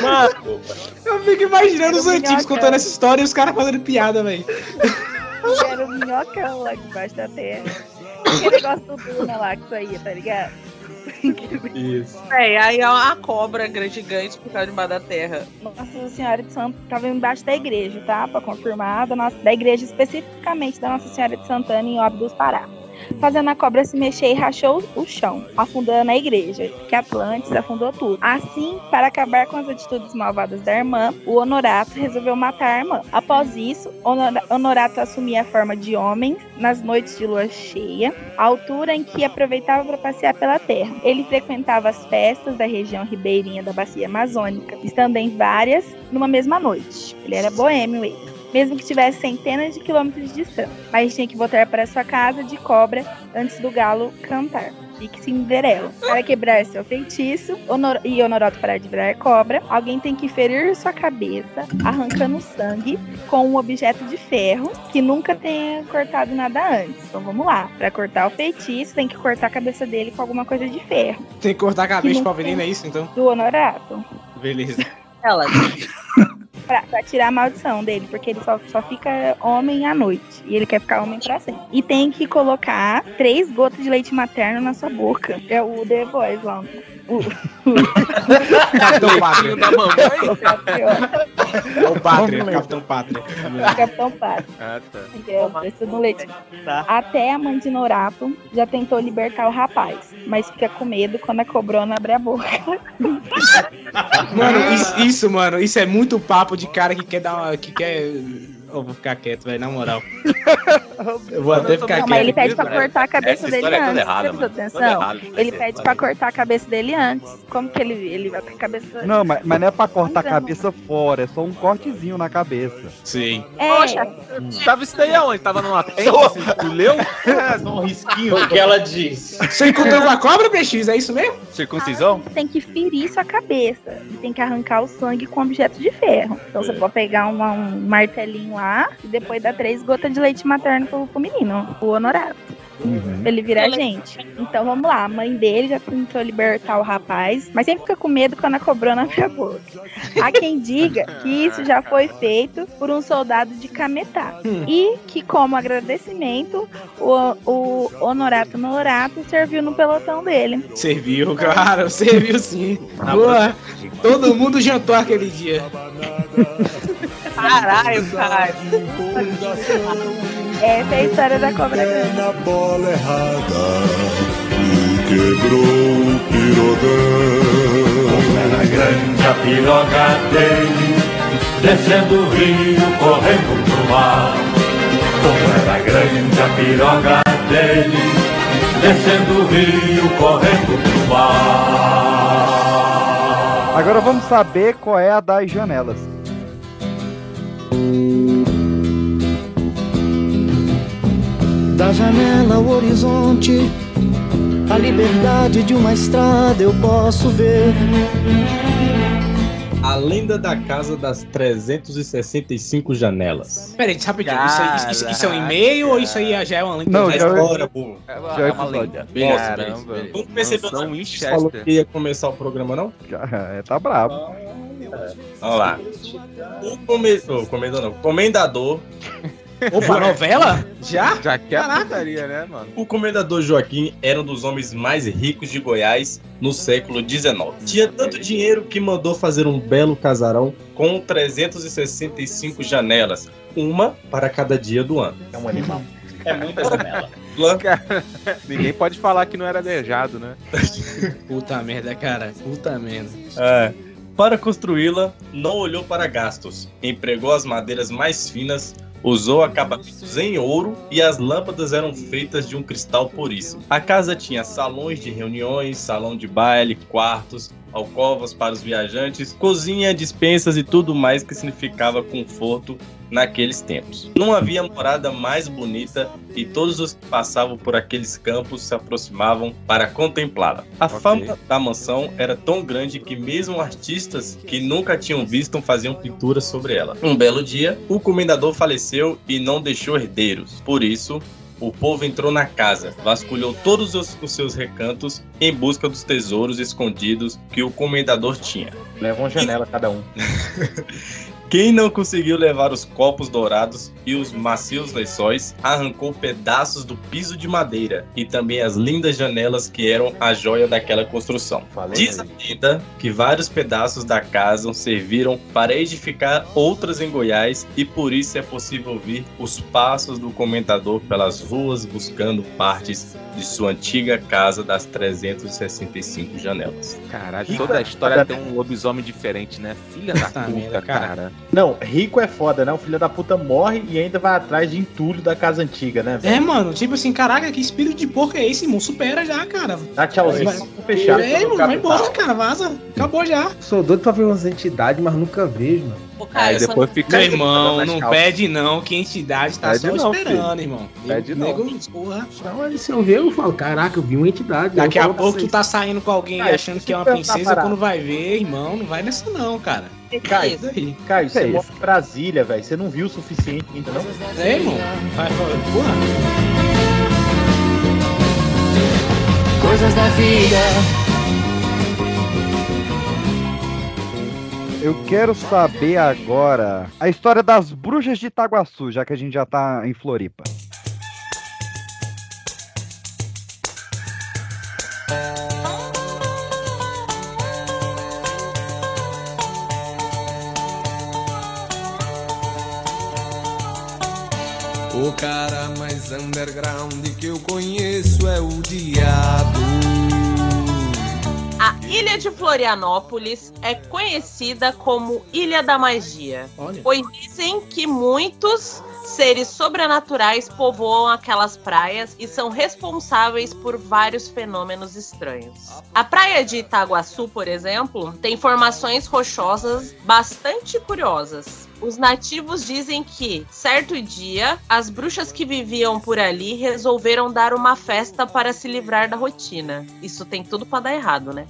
Mano, eu fico imaginando os antigos contando essa história e os caras fazendo piada, velho. Era um minhocão lá debaixo da terra. Aquele negócio do Duna lá que saía, tá ligado? Isso. É, aí é uma cobra grande gigante por causa debaixo da terra. Nossa Senhora de Santo tava embaixo da igreja, tá? Pra confirmar, da, nossa, da igreja especificamente da Nossa Senhora de Santana em Óbidos, Pará. Fazendo a cobra se mexer e rachou o chão, afundando a igreja, que Atlantis afundou tudo. Assim, para acabar com as atitudes malvadas da irmã, o Honorato resolveu matar a irmã. Após isso, Honora- Honorato assumia a forma de homem nas noites de lua cheia, a altura em que aproveitava para passear pela terra. Ele frequentava as festas da região ribeirinha da bacia amazônica, estando em várias numa mesma noite. Ele era boêmio, ele. Mesmo que estivesse centenas de quilômetros de distância. Mas tinha que voltar para sua casa de cobra antes do galo cantar. Fique Cinderela. Para quebrar seu feitiço Honor- e Honorato parar de virar cobra, alguém tem que ferir sua cabeça, arrancando sangue com um objeto de ferro que nunca tenha cortado nada antes. Então vamos lá. Para cortar o feitiço, tem que cortar a cabeça dele com alguma coisa de ferro. Tem que cortar a cabeça veneno, tem. é isso então? Do Honorato. Beleza. Ela. Pra, pra tirar a maldição dele, porque ele só, só fica homem à noite. E ele quer ficar homem pra sempre. E tem que colocar três gotas de leite materno na sua boca. É o The Voice lá. O, Capitão Pátria. da mamãe? É o Pátria, Capitão Pátria. Capitão Pátria. Ah, tá. É o preço do leite. Até a mãe de Norato já tentou libertar o rapaz, mas fica com medo quando a cobrona abre a boca. Mano, isso, isso, mano, isso é muito papo de cara que quer dar uma. que quer. Eu vou ficar quieto, velho, na moral. Eu vou até ficar Não, mas ele pede pra cortar a cabeça Essa dele é antes. errada, Você prestou mano. atenção? Toda errada, ele essa pede pra cortar a cabeça dele antes. Como que ele, ele vai com a cabeça. Não, mas, mas não é pra cortar a Então. cabeça fora, é só um cortezinho na cabeça. Sim. É, Poxa, tava isso daí aonde? Tava numa tenda, você tu leu? Só um risquinho. O que ela diz? Você encontrou uma cobra, PX? É isso mesmo? Circuncisão? tem que ferir sua cabeça. E tem que arrancar o sangue com objeto de ferro. Então você pode pegar uma- um martelinho lá e depois dar três gotas de leite materno pro, pro menino, o honorato. Pra ele virar gente. Então vamos lá, a mãe dele já tentou libertar o rapaz, mas sempre fica com medo quando a cobrona abre a boca. Há quem diga que isso já foi feito por um soldado de Cametá. E que, como agradecimento, o, o Honorato Norato serviu no pelotão dele. Serviu, cara, serviu sim. Boa. Todo mundo jantou aquele dia. Caralho, cara. Essa é a história da cobra grande. na bola errada e quebrou o pirogão. Como era grande a piroga dele, descendo o rio, correndo pro mar. Como era grande a piroga dele, descendo o rio, correndo pro mar. Agora vamos saber qual é a das janelas. Da janela ao horizonte, a liberdade de uma estrada eu posso ver. A lenda da casa das 365 janelas. Peraí, rapidinho, isso, aí- isso- isso- isso é um e-mail ou isso aí já é uma lenda? Não, já é- história, pô. É Já é uma, é episódio. lenda. Beleza, Caramba. beleza. Não percebeu Mansão. Winchester. Falou que ia começar o programa, não? Já, é, tá brabo. Vamos lá. O come... oh, comendador, não. Comendador. Opa, novela? Já? Já que é a putaria, né, mano? O comendador Joaquim era um dos homens mais ricos de Goiás no século XIX. Tinha tanto dinheiro que mandou fazer um belo casarão com 365 janelas, uma para cada dia do ano. É um animal. É muita janela. Cara, ninguém pode falar que não era arejado, né? Puta merda, cara. Puta merda. É. Para construí-la, não olhou para gastos. Empregou as madeiras mais finas, usou acabamentos em ouro e as lâmpadas eram feitas de um cristal puríssimo. A casa tinha salões de reuniões, salão de baile, quartos, alcovas para os viajantes, cozinha, dispensas e tudo mais que significava conforto naqueles tempos. Não havia morada mais bonita e todos os que passavam por aqueles campos se aproximavam para contemplá-la. A Ok. fama da mansão era tão grande que mesmo artistas que nunca tinham visto faziam pinturas sobre ela. Um belo dia, o comendador faleceu e não deixou herdeiros. Por isso, o povo entrou na casa, vasculhou todos os, os seus recantos em busca dos tesouros escondidos que o comendador tinha. Leva uma janela cada um. Quem não conseguiu levar os copos dourados e os macios lençóis, arrancou pedaços do piso de madeira e também as lindas janelas que eram a joia daquela construção. Diz a lenda que vários pedaços da casa serviram para edificar outras em Goiás e por isso é possível ouvir os passos do comentador pelas ruas buscando partes de sua antiga casa das 365 janelas. Caralho, toda a história tem um lobisomem diferente, né? Filha da Puta cara. Cara. Não, rico é foda, né? O filho da puta morre e ainda vai atrás de entulho da casa antiga, né? velho? É, mano, tipo assim, caraca, que espírito de porco é esse, irmão? Supera já, cara. Dá tchauzinho, Vai- vamos fechar. É, irmão, vai embora, cara, vaza. Acabou já. Sou doido pra ver umas entidades, mas nunca vejo, mano. Aí depois fica. Meu irmão, não calças. pede não, que a entidade tá Pede só não, esperando, filho. irmão. Pede Nego- não. nego, porra. Aí, se eu ver, eu falo, caraca, eu vi uma entidade. Daqui a pouco tu tá saindo com alguém Cara, achando que é uma princesa, quando vai ver, irmão, não vai nessa não, cara. Caio, Isso aí. Caio, você é mora isso? em Brasília, velho. Você não viu o suficiente ainda, não? É, irmão. Vai, vai, porra. Coisas da vida. Eu quero saber agora a história das bruxas de Itaguaçu, já que a gente já tá em Floripa. O cara mais underground que eu conheço é o diabo. A ilha de Florianópolis é conhecida como Ilha da Magia, Olha. pois dizem que muitos seres sobrenaturais povoam aquelas praias e são responsáveis por vários fenômenos estranhos. A praia de Itaguaçu, por exemplo, tem formações rochosas bastante curiosas. Os nativos dizem que, certo dia, as bruxas que viviam por ali resolveram dar uma festa para se livrar da rotina. Isso tem tudo para dar errado, né?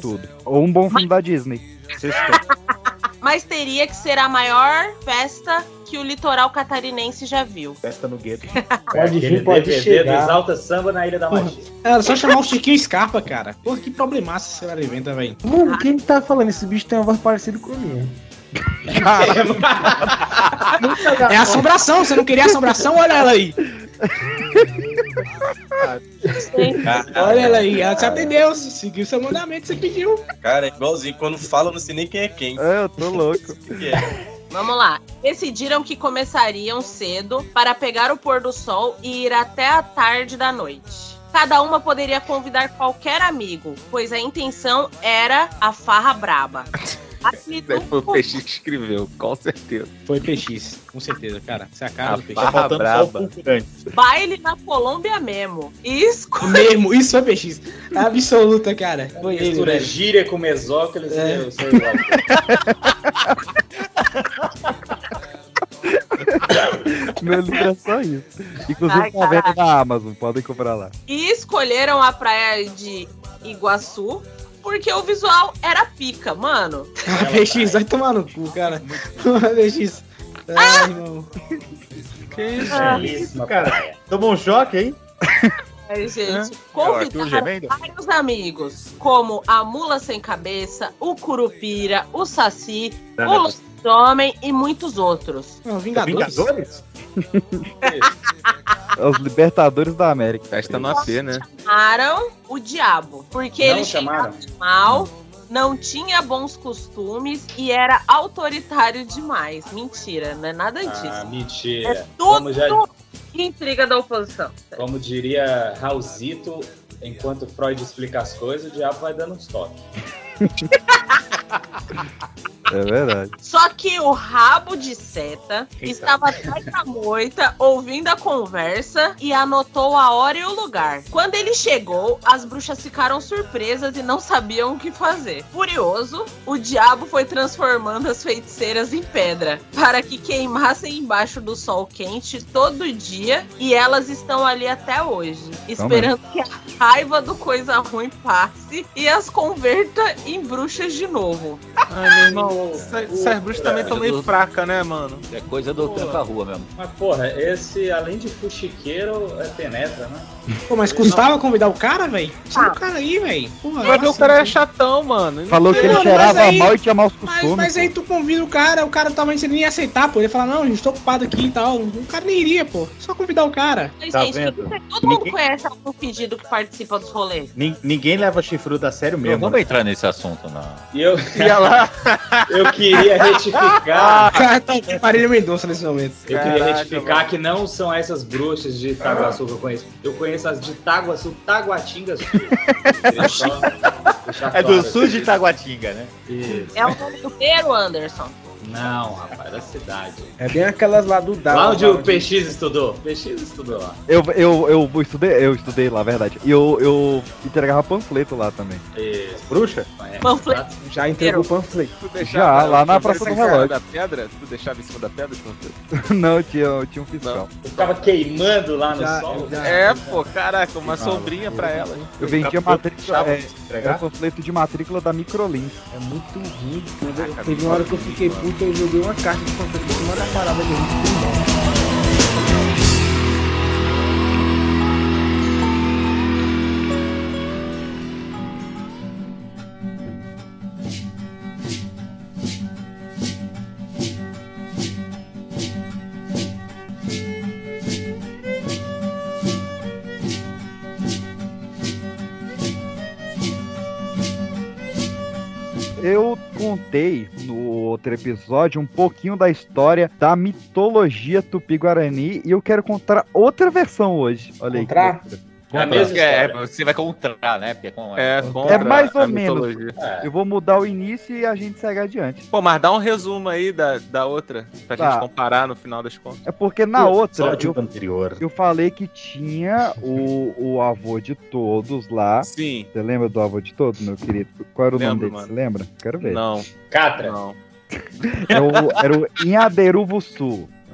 Tudo. Ou um bom filme da Disney. Mas teria que ser a maior festa que o litoral catarinense já viu. Festa no gueto. Pode vir, pode DVD chegar. do Exalta Samba na Ilha da. Magia. Era só chamar o Chiquinho Scarpa, cara. Porra, que problemaço esse cara inventa, velho. Mano, quem tá falando? Esse bicho tem uma voz parecida com a minha. É assombração, você não queria assombração? Olha ela aí. Olha ela aí, ela te atendeu, seguiu seu mandamento, você pediu. Cara, é igualzinho. Quando fala, eu não sei nem quem é quem. É, eu tô louco. Que é. Vamos lá. Decidiram que começariam cedo para pegar o pôr do sol e ir até a tarde da noite. Cada uma poderia convidar qualquer amigo, pois a intenção era a farra braba. Foi o Peixe que escreveu, com certeza. Foi PX, com certeza, cara. Você é a cara do PX. faltando braba. fulgurante. baile na Colômbia mesmo. Esco- Mesmo, isso foi PX. Absoluta, cara. Foi ele, Mistura velho. gíria com mesóclise, É. eu sou igual. Meu livro é só isso. Inclusive Ai, tá vendo na Amazon, podem comprar lá. e escolheram a praia de Iguaçu porque o visual era pica, mano. Ah, PX, vai tomar no cu, cara. PX. Ai, irmão. Que isso? Ah. Belíssima Cara, tomou um choque, hein? É, gente, É gemendo? vários amigos, como a mula sem cabeça, o curupira, o saci, Não, o. lobisomem e muitos outros. Não, Vingadores. Vingadores? É os Libertadores da América. Festa no AP, né? Chamaram o diabo, porque Não ele chamaram? mal, não tinha bons costumes e era autoritário demais. Mentira, não é nada disso. Ah, é mentira. tudo Como, já, intriga da oposição. como diria Raulzito, enquanto Freud explica as coisas, o diabo vai dando uns toques. É verdade. Só que o rabo de seta estava atrás da moita, ouvindo a conversa e anotou a hora e o lugar. Quando ele chegou, as bruxas ficaram surpresas e não sabiam o que fazer. Furioso, o diabo foi transformando as feiticeiras em pedra para que queimassem embaixo do sol quente todo dia e elas estão ali até hoje, esperando que a raiva do coisa ruim passe e as converta em bruxas de novo. Ai, meu irmão, bruxas também estão meio fracas, né, mano? É coisa do tranca-rua mesmo. Mas, porra, esse, além de fuxiqueiro, é penetra, né? Pô, mas custava convidar o cara, velho? Chama o cara aí, velho. Vai ver o cara é chatão, mano. Falou que ele Mano, cheirava mas aí- mal e tinha maus Mas, costumes. mas aí tu convida o cara, o cara talvez ele nem ia aceitar, pô. Ele ia falar, não, gente, tô ocupado aqui e tal. O cara nem iria, pô. Só convidar o cara. Mas, Tá gente, vendo? todo mundo Ninguém- conhece algum pedido que participa dos rolês. Nin- Ninguém leva chifrudo a sério Não mesmo. vamos né? entrar nesse assunto, não. E eu, Ia lá. eu queria retificar. O cara tá Marília Mendonça nesse momento. Eu queria Caraca, retificar que não são essas bruxas de Itaguaçu que eu conheço. Eu conheço as de Itaguaçu, Taguatinga Sul. Só É claro do sul de Itaguatinga, né? Isso. É o nome do primeiro, Anderson. Não, rapaz, da cidade. É bem aquelas lá do Dado. Lá onde o PX estudou. PX estudou lá. Eu, eu, eu, estudei, eu estudei lá, verdade. E eu, eu entregava panfleto lá também. Isso. Bruxa? Panfleto. Já entregou o panfleto. Tu Já, lá na Praça do deixava Relógio. da pedra? Tu deixava em cima da pedra? Panfleto? Não, tinha, tinha um fiscal. Eu ficava queimando lá no Já- sol. já- É, pô, caraca, uma sombrinha pra ela. hein? Eu vendia matrícula, é, entregar? panfleto de matrícula da Microlins. É muito ruim. Teve uma hora que eu fiquei puto, eu joguei uma carta de panfleto em cima da parada dele. Contei no outro episódio um pouquinho da história da mitologia tupi-guarani e eu quero contar outra versão hoje. Olha aí. É, a mesma é, você vai contra, né? Porque é com, É, É mais ou menos. É. Eu vou mudar o início e a gente segue adiante. Pô, mas dá um resumo aí da, da outra, pra Tá. gente comparar no final das contas. É porque na outra Só eu, anterior. eu falei que tinha o, o avô de todos lá. Sim. Você lembra do avô de todos, meu querido? Qual era o nome Lembro, dele? mano. Você lembra? Quero ver. Não, Catra. não. Era o, era o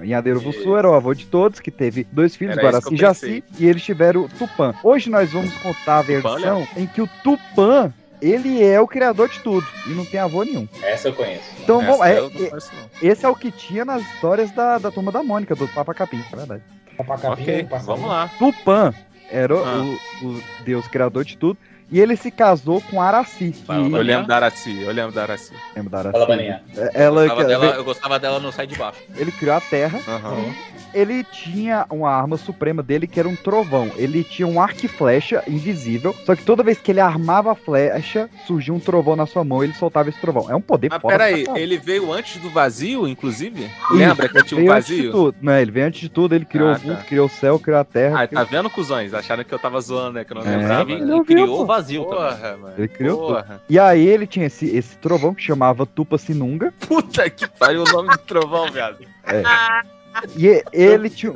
Inhaderuvuçu. Inhaderuvuçu era o avô de todos, que teve dois filhos, Era Guaraci e Jaci, e eles tiveram o Tupã. Hoje nós vamos contar a versão em que o Tupã, ele é o criador de tudo, e não tem avô nenhum. Essa eu conheço. Então, vamos, é- é- conheço, esse é o que tinha nas histórias da, da turma da Mônica, do Papa Capim, é verdade. Ok, vamos lá. Tupã era Ah. o, o deus criador de tudo, e ele se casou com Araci. Que... Eu lembro da Araci, eu lembro da Araci. Lembro da Fala, Araci. Baninha. É- Ela, Eu gostava, dela, eu gostava dela no Sai de Baixo. ele criou a Terra, Aham. Ele tinha uma arma suprema dele que era um trovão. Ele tinha um arco e flecha invisível, só que toda vez que ele armava a flecha, surgia um trovão na sua mão e ele soltava esse trovão. É um poder Mas foda pra peraí, ele veio antes do vazio, inclusive? Isso, Lembra que tinha um veio antes de vazio? tudo. Não, ele veio antes de tudo, ele criou Ah, o vulto, tá. criou o céu, criou a terra. Ah, tá vendo, cuzões? Acharam que eu tava zoando, né? Que eu não É, lembrava. ele ouviu, criou o vazio. Porra, mano. Ele criou tudo. Porra. E aí ele tinha esse, esse trovão que chamava Tupa Sinunga. Puta que pariu o nome do trovão, viado. É. E ele tinha,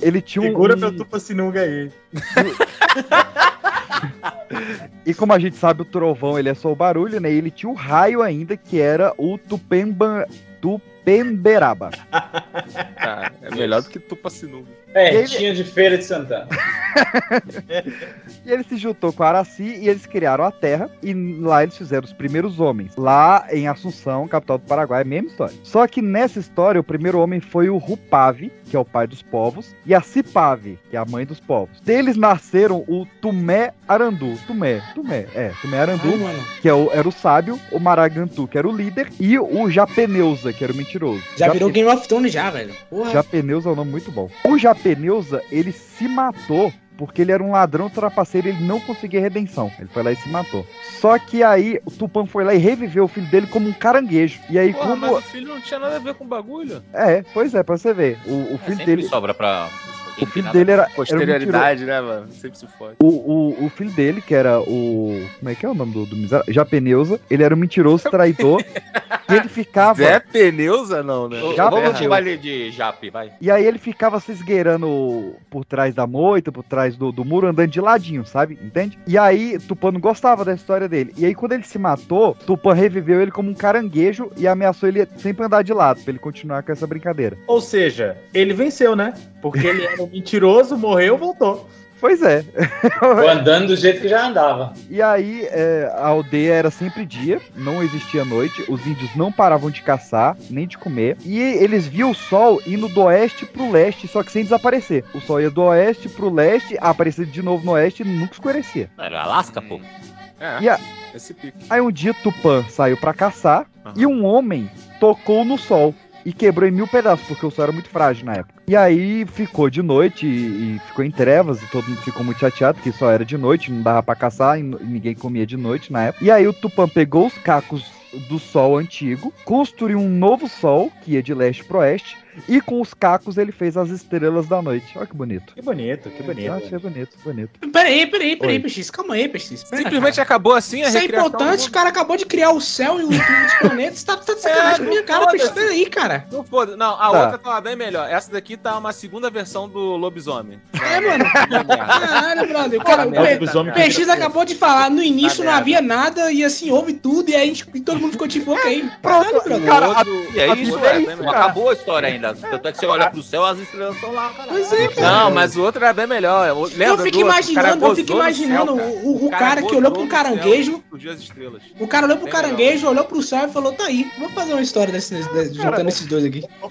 ele tinha um, Segura um- meu tupa sinunga aí. E como a gente sabe, o trovão ele é só o barulho, né? E ele tinha o raio ainda, que era o Tupemba, Tupemberaba. Tá, é melhor do que Tupacinuga. É, Ele- tinha de Feira de Santana. E ele se juntou com a Araci e eles criaram a Terra. E lá eles fizeram os primeiros homens. Lá em Assunção, capital do Paraguai, mesma história. Só que nessa história, o primeiro homem foi o Rupave, que é o pai dos povos, e a Cipave, que é a mãe dos povos. Deles nasceram o Tumé Arandu. Tumé, Tumé, é, Tumé Arandu, Ai, que é o, era o sábio, o Maragantu, que era o líder, e o Japeneuza, que era o mentiroso. Já virou Jape- Game of Thrones já, velho. Porra. Japeneuza é um nome muito bom. O Japeneuza, ele se matou porque ele era um ladrão trapaceiro e ele não conseguia redenção. Ele foi lá e se matou. Só que aí o Tupã foi lá e reviveu o filho dele como um caranguejo. E aí, Porra, como. mas o filho não tinha nada a ver com o bagulho. É, pois é, pra você ver. O, o É, filho sempre dele. sobra pra. O filho dele era. era um Posterioridade, né, mano? Sempre se fode. O, o, o filho dele, que era o. Como é que é o nome do, do miserável? Japeneuza, ele era um mentiroso traidor. e ele ficava. Zé Pneusa, não, né? Já Vamos de baile de Jape, vai. E aí ele ficava se esgueirando por trás da moita, por trás do, do muro, andando de ladinho, sabe? Entende? E aí Tupã não gostava da história dele. E aí quando ele se matou, Tupã reviveu ele como um caranguejo e ameaçou ele sempre andar de lado, pra ele continuar com essa brincadeira. Ou seja, ele venceu, né? Porque ele era mentiroso, morreu, voltou. Pois é. Foi andando do jeito que já andava. E aí, é, a aldeia era sempre dia, não existia noite, os índios não paravam de caçar, nem de comer, e eles viam o sol indo do oeste pro leste, só que sem desaparecer. O sol ia do oeste pro leste, aparecia de novo no oeste e nunca escurecia. Era Alasca, pô. É, E a- esse pique. Aí um dia Tupã saiu pra caçar e um homem tocou no sol e quebrou em mil pedaços, porque o sol era muito frágil na época. E aí ficou de noite e, e ficou em trevas, e todo mundo ficou muito chateado, porque só era de noite, não dava pra caçar e, e ninguém comia de noite na época. E aí o Tupã pegou os cacos do sol antigo, construiu um novo sol, que ia de leste pro oeste, E com os cacos ele fez as estrelas da noite. Olha que bonito. Que bonito, que bonito. Eu achei bonito, bonito. Peraí, peraí, peraí. PX. Calma aí, PX. Pera, Simplesmente cara. acabou assim a Isso é importante, o cara acabou de criar o céu e o- os planetas. Tá, tá de sacanagem com a minha cara. PX. Peraí, cara. Não foda, não, a Tá. outra tá bem melhor. Essa daqui tá uma segunda versão do lobisomem. É, mano. Caralho, brother. O cara, Tá o merda, P- tá merda. PX acabou de falar, no início Tá não merda. havia nada e assim, houve tudo e aí a gente- e todo mundo ficou tipo, ok. Caralho, brother. Cara, a- E é é Não melhor. acabou a história ainda. Tanto é que você olha pro céu, as estrelas estão lá, cara. Pois é, cara. Não, mas o outro era bem melhor. O- Lembra Eu fico? O cara imaginando, eu fico imaginando céu, o, o cara que olhou pro caranguejo, céu, as estrelas. o cara olhou pro Bem caranguejo, olhou pro céu e falou, tá aí, vamos fazer uma história desse, desse- juntando esses dois aqui. Ô, ô,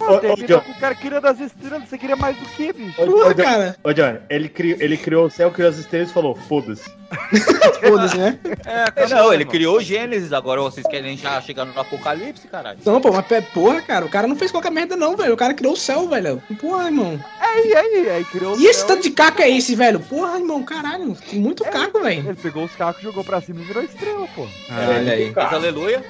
o cara queria das estrelas, você queria mais do que, bicho? ô, cara. ô, John, ele criou, ele criou o céu, criou as estrelas e falou, foda-se. Foda-se, né? É, acabou, Não, ele criou Gênesis, agora vocês querem já chegar no apocalipse, caralho. Não, pô, mas pé- porra, cara, o cara não fez qualquer merda não, velho. O cara criou o céu, velho. Porra, irmão. Aí, aí, aí criou o E esse tanto de caco é esse, velho? Porra, irmão, caralho. Tem muito caco, velho. Ele pegou os cacos, jogou pra cima e virou estrela, pô. Olha aí. Mas aleluia.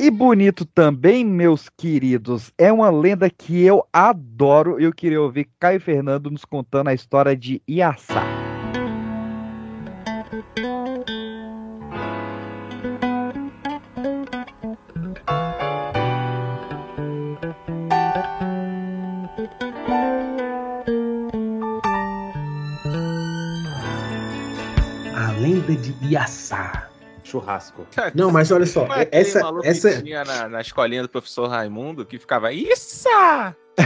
E bonito também, meus queridos, é uma lenda que eu adoro. Eu queria ouvir Caio Fernando nos contando a história de Iaçá. A lenda de Iaçá. Churrasco. Não, mas olha só, é essa, essa, que tinha na, na escolinha do professor Raimundo que ficava Isso!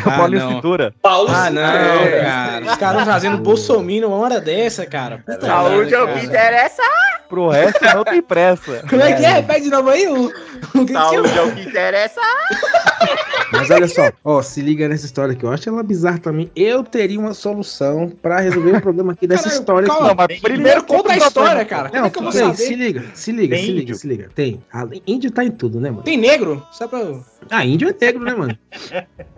Bola em não. cintura. Paulo Ah, não, cara. Os caras fazendo bolsominion uma hora dessa, cara. Puta Saúde é o que interessa. Pro resto não tem pressa. Como é que é? Repete de novo aí o, o que Saúde é o que interessa. Mas olha só, ó, se liga nessa história aqui. Eu acho ela bizarra também. Eu teria uma solução pra resolver o problema aqui dessa Caralho, história calma, mas Primeiro conta a história, cara. Como Não, é que eu vou tem, saber? se liga, se liga, Tem se liga, índio. se liga. Tem. A- Índio tá em tudo, né, mano? Tem negro? Só pra eu... Ah, índio é negro, né, mano?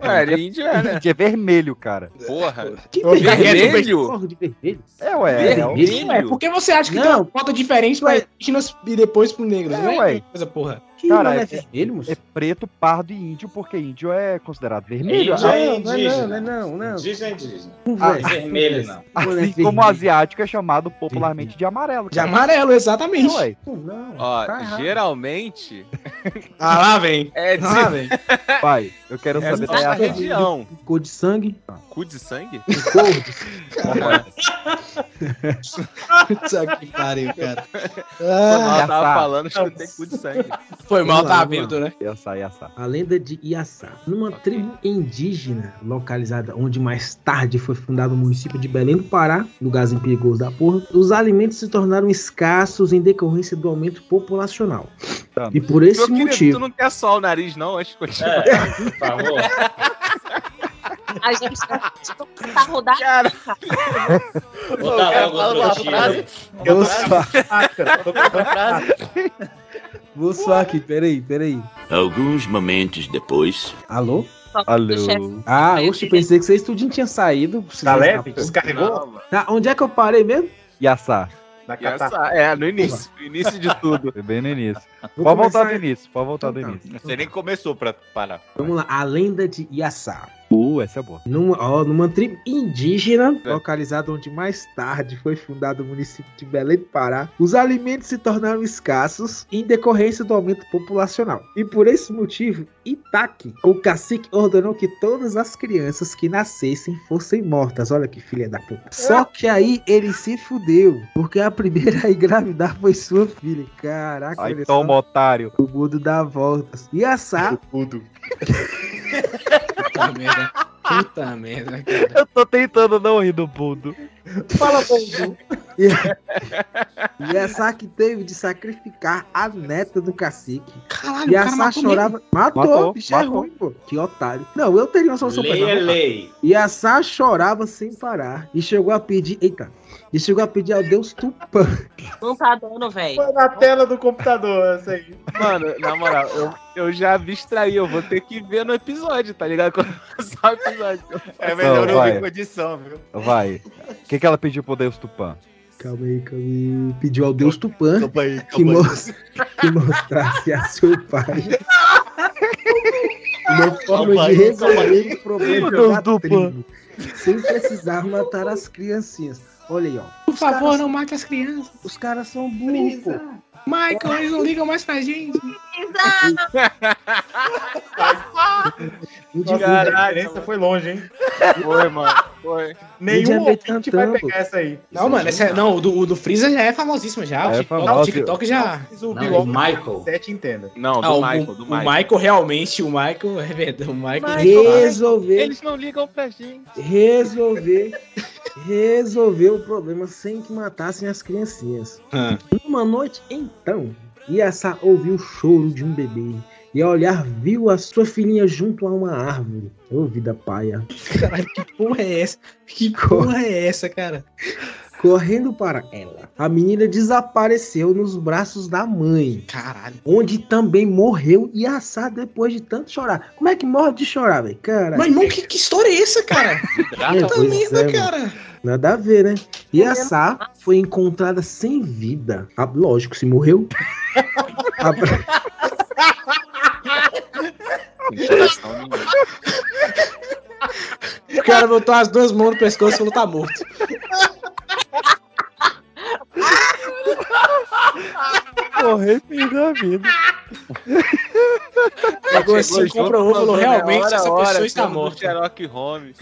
Ué, ele índio é, né? De vermelho, cara. Porra. Que Vermelho? Porra de vermelho. É, ué. É, Vermelho? É, por que você acha que Não. tem uma foto diferente pra indígenas e depois pro negro? É, não é ué. coisa, porra. Que Cara, é é- vermelho, moço? é preto, pardo e índio, porque índio é considerado vermelho. Índio Ah, é não, não, não, indígena. não, não. Indígena é indígena. Conversa, vermelho, não. é Assim como o vermelho. asiático é chamado popularmente de amarelo. De cara. amarelo, exatamente. Não, ué. Não, Ó, tá geralmente Ah, lá vem. é de Ah, lá vem. Vai, eu quero é saber da região. Cor de sangue, Cu de sangue? cor de Puta que pariu, cara. Mal, eu tava falando, escutei cu de sangue. Foi mal, lá, tá vindo, né? Iaçá, Iaçá. A lenda de Iaçá. Numa tribo indígena localizada onde mais tarde foi fundado o município de Belém do Pará, lugarzinho perigoso da porra, os alimentos se tornaram escassos em decorrência do aumento populacional. Tá. E por esse Meu querido, motivo. tu não quer só o nariz, não, antes de continuar. É, por favor. A gente tá rodando. Cara, Vou dar logo frase. Eu suar, Uma frase. Vou suar aqui, peraí, peraí. Alguns momentos depois. Alô? Alô. Ah, oxe, pensei que vocês tudinho tinha saído. Tá leve? Descarregou? Tá, onde é que eu parei mesmo? Iaçá. Na catar... É, no início. No início de tudo. Foi bem no início. Vou Pode voltar do início, pode voltar do Então tá. início. Você nem começou pra parar. Vamos lá, a lenda de Iaçá. Uh, essa é boa. Numa, ó, numa tribo indígena, localizada onde mais tarde foi fundado o município de Belém do Pará, os alimentos se tornaram escassos em decorrência do aumento populacional. E por esse motivo, Itaque, o cacique, ordenou que todas as crianças que nascessem fossem mortas. Olha que filha da puta. Só que aí ele se fudeu, porque a primeira a engravidar foi sua filha. Caraca, olha toma, só. otário. O mundo dá voltas. Iaçá Tudo. Puta merda. Puta merda, cara. Eu tô tentando não rir do Budo. Fala, Bondu. E essa que teve de sacrificar a neta do cacique. Caralho, E o a cara Sá chorava. Matou, Matou, bicho matou. é ruim, pô. Que otário. Não, eu teria uma solução pra Lei é isso. lei. E a Sá chorava sem parar. E chegou a pedir. Eita. E chegou a pedir ao Deus Tupã. Não tá dando, velho. Foi na tela do computador, essa aí. Mano, na moral, eu, eu já abstraí, eu vou ter que ver no episódio, tá ligado? Quando começar o episódio. É melhor Não, eu vai. ver com edição, viu? Vai. O que, que ela pediu pro Deus Tupã? Calma aí, calma aí. Pediu ao Deus Tupã Calma aí, que, calma aí. mos- que mostrasse a seu pai uma forma Calma de resolver o problema da Tupã. tribo, sem precisar matar as criancinhas. Olha aí, ó. Por favor, não mate as crianças. Os caras são burros. Michael, eles não ligam mais pra gente. Caralho, a diferença foi longe, hein? Foi, mano. Foi. Nenhum ouvinte vai pegar essa aí. Não, mano, essa, é- não, o do, o do Freeza já é famosíssimo já. É o TikTok, famoso. o TikTok já. O Não, o Michael. 7 entenda. Não, do Ah, o, Michael, o- do o Michael. Michael realmente, o Michael, é verdade, o Michael. Resolver, Eles não ligam pra gente. resolver, resolver o problema sem que matassem as criancinhas. Ah. Numa noite, então, Yassa ouviu o choro de um bebê. E ao olhar, viu a sua filhinha junto a uma árvore. Ô, vida paia. Caralho, que porra é essa? Que porra é essa, cara? Correndo para ela, a menina desapareceu nos braços da mãe. Caralho. Onde também morreu Yassá depois de tanto chorar. Como é que morre de chorar, velho? Cara, Mas, irmão, que, que história é essa, cara? Puta merda, é, mano. cara. Nada a ver, né? Yassá foi encontrada sem vida. Ah, lógico, se morreu. O cara botou as duas mãos no pescoço e falou, tá morto. Morrer perdeu a vida. Pegou assim, comprovou, falou, realmente, Hora, essa hora, pessoa está morta. Sherlock Holmes.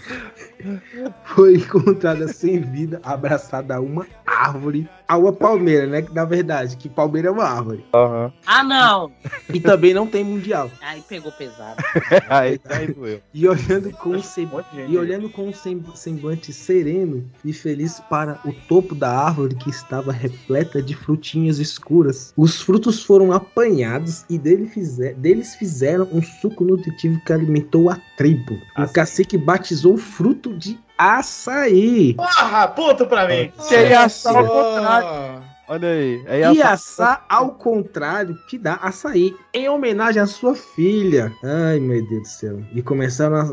foi encontrada sem vida, abraçada a uma árvore. A uma palmeira, né? Que na verdade, que palmeira é uma árvore. Aham. Ah, não. E também não tem mundial. Aí pegou pesado. Aí, aí doeu. E olhando com um sem- e olhando com um sem- semblante sereno e feliz para o topo da árvore que estava repleta de frutinhas escuras. Os frutos foram apanhados e dele fizer- deles fizeram um suco nutritivo que alimentou a tribo. O cacique batizou o fruto de açaí. Porra, ponto pra mim. Que é Yassá ao contrário. Olha aí. É E assar ao contrário que dá açaí, em homenagem à sua filha. Ai, meu Deus do céu. E começaram a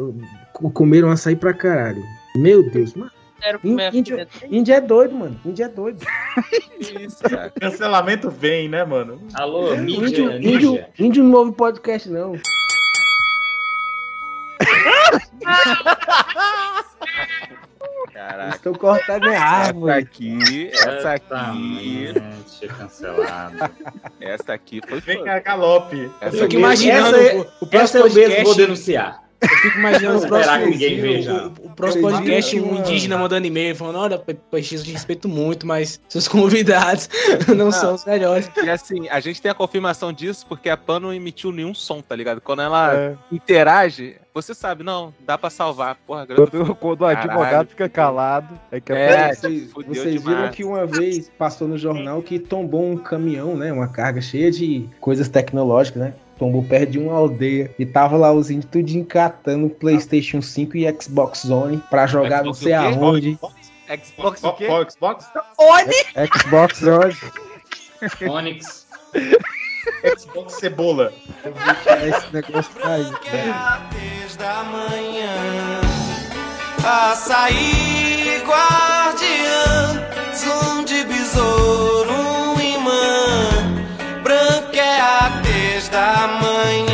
co- comeram açaí pra caralho. Meu Deus, mano. Quero Ín- comer a Índio, filha. índio é doido, mano. Índio é doido. Isso, cara. Cancelamento vem, né, mano? Alô, mídia, Índio, mídia. índio, índio não ouve podcast, não. Caraca. Estão cortando a Essa árvore. aqui, essa aqui, Exatamente, cancelado. essa aqui foi Vem cá, galope. Essa Eu fico aqui, imaginando Essa o, o Essa próximo eu mesmo vou denunciar. Eu fico imaginando Vou o próximo, esperar que ninguém veja. o, o próximo podcast, um indígena mandando e-mail falando, olha, PX, eu te respeito muito, mas seus convidados não são os melhores. E assim, a gente tem a confirmação disso porque a Pan não emitiu nenhum som, tá ligado? Quando ela É. interage, você sabe, não, dá pra salvar. Porra, grande. Quando, quando o Caralho. advogado fica calado, é que É, a Vocês, vocês viram que uma vez passou no jornal que tombou um caminhão, né? Uma carga cheia de coisas tecnológicas, né? Tombou perto de uma aldeia e tava lá os índios tudo encatando PlayStation 5 e Xbox One pra jogar não Xbox sei o quê? aonde. Xbox o quê? Qual Xbox? Xbox One. Onix. Xbox Cebola. Esse negócio tá aí. Desde a manhã, açaí guardiã, som de desde a manhã.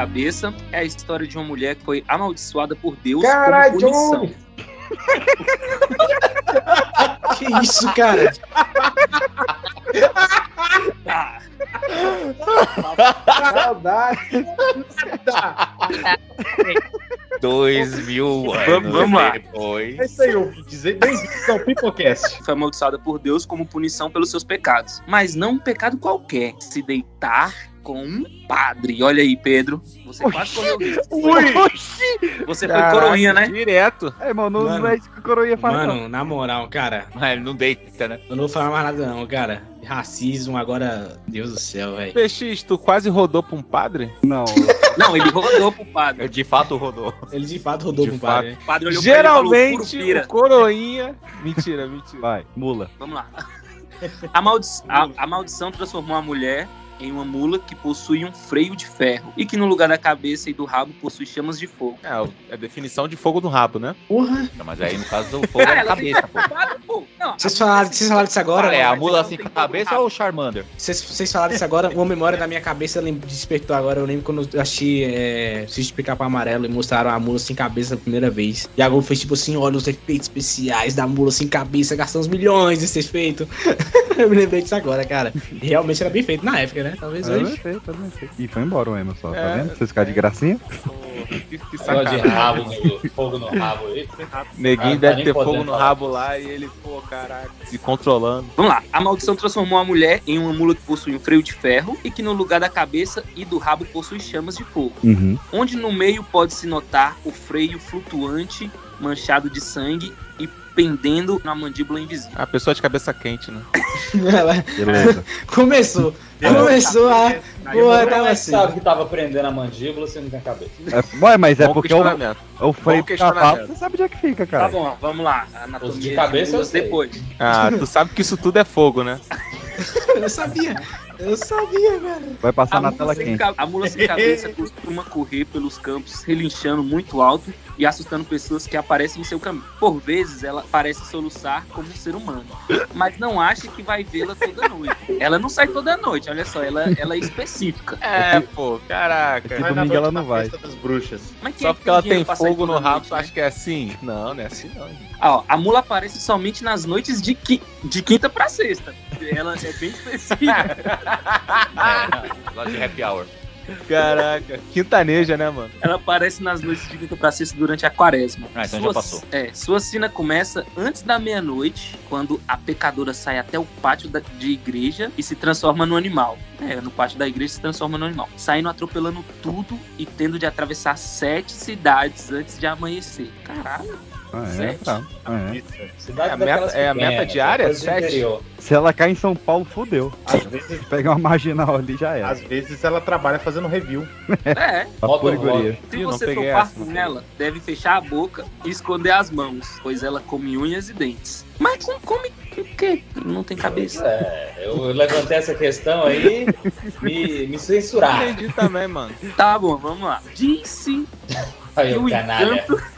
Cabeça é a história de uma mulher que foi amaldiçoada por Deus Caralho, como punição. Johnny! Que isso, cara? Saudade. Dois mil anos Vamos- vamos lá. depois. É isso aí, ouvintes. Bem-vindos ao Pipocast. Foi amaldiçoada por Deus como punição pelos seus pecados. Mas não um pecado qualquer. Se deitar com um padre. Olha aí, Pedro. Você quase correu risco. Você foi Caraca, coroinha, né? Direto. É, mano, não Mano. é isso que o coroinha faz. Mano, na moral, cara. Não deita, né? Eu não vou falar mais nada, não, cara. Racismo, agora. Deus do céu, velho. PX, tu quase rodou pra um padre? Não. Não, ele rodou pro padre. De fato rodou. Ele de fato rodou De fato. padre. O padre olhou pra ele falou, Geralmente, coroinha. Mentira, mentira. Vai, mula. Vamos lá. A, maldi a, a maldição transformou a mulher em uma mula que possui um freio de ferro e que no lugar da cabeça e do rabo possui chamas de fogo. É, é a definição de fogo no rabo, né? Porra. Não, mas aí no caso do fogo é na ela cabeça, pô. Pô, não, Vocês falaram, vocês falaram disso agora? é, a mula assim com a cabeça ou o Charmander? Vocês, vocês falaram disso agora, uma memória da minha cabeça despertou agora. Eu lembro quando eu assisti é, Sítio Pica-Pau Amarelo e mostraram a mula sem cabeça a primeira vez. E a Globo fez tipo assim: olha os efeitos especiais da mula sem cabeça, gastamos milhões nesse efeito. eu me lembrei disso agora, cara. Realmente era bem feito na época, né? Talvez É, hoje. é bem feito. E foi embora o Emerson, só, tá É. vendo? Vocês ficaram de gracinha? Que, que Só de sacanagem. rabo, no- fogo no rabo aí. Neguinho tá deve ter fogo no rabo lá e ele, pô, caraca, se controlando. Vamos lá. A maldição transformou a mulher em uma mula que possui um freio de ferro e que no lugar da cabeça e do rabo possui chamas de fogo. Uhum. Onde no meio pode-se notar o freio flutuante, manchado de sangue e pendendo na mandíbula invisível. A pessoa de cabeça quente, né? Ela- Beleza. Começou. Começou a. Porra, tava assim. sabe que tava prendendo a mandíbula, você não tem cabeça. É, ué, mas é Bom porque é o, freio do cavalo, você sabe onde é que fica, Tá cara. bom, vamos lá. Anatomia Os de cabeça eu mulas sei. depois. Ah, tu sabe que isso tudo é fogo, né? Eu sabia. Eu sabia, velho. Vai passar A na tela quente. ca- a mula sem cabeça costuma correr pelos campos relinchando muito alto e assustando pessoas que aparecem em seu caminho. Por vezes, ela parece soluçar como um ser humano, mas não acha que vai vê-la toda noite. Ela não sai toda noite, olha só, ela, ela é específica. É, pô, caraca. Que domingo ela não vai. das bruxas. Só é que porque ela tem fogo no rabo, noite, tu né? acha que é assim? Não, não é assim não. Ah, ó, a mula aparece somente nas noites de, qui- de quinta pra sexta. Ela é bem específica. É, lá de happy hour. Caraca, quintaneja, né, mano? Ela aparece nas noites de quinta pra sexta durante a quaresma. Ah, então sua, já passou. É, sua sina começa antes da meia-noite, quando a pecadora sai até o pátio da- de igreja e se transforma no animal. É, no pátio da igreja se transforma no animal. Saindo atropelando tudo e tendo de atravessar sete cidades antes de amanhecer. Caralho. Ah, é, tá. Ah, é. Cidade É a meta- é a meta diária? Sete? Se ela cair em São Paulo, fodeu. Às vezes, Pega uma marginal ali, já era. às vezes ela trabalha fazendo review. É. Guria. Se você topar essa, não com ela, deve fechar a boca e esconder as mãos, pois ela come unhas e dentes. Mas não come o quê? Não tem cabeça. É, eu levantei essa questão aí, me, me censurar. Entendi também, mano. Tá bom, vamos lá. Disse Aí o encanto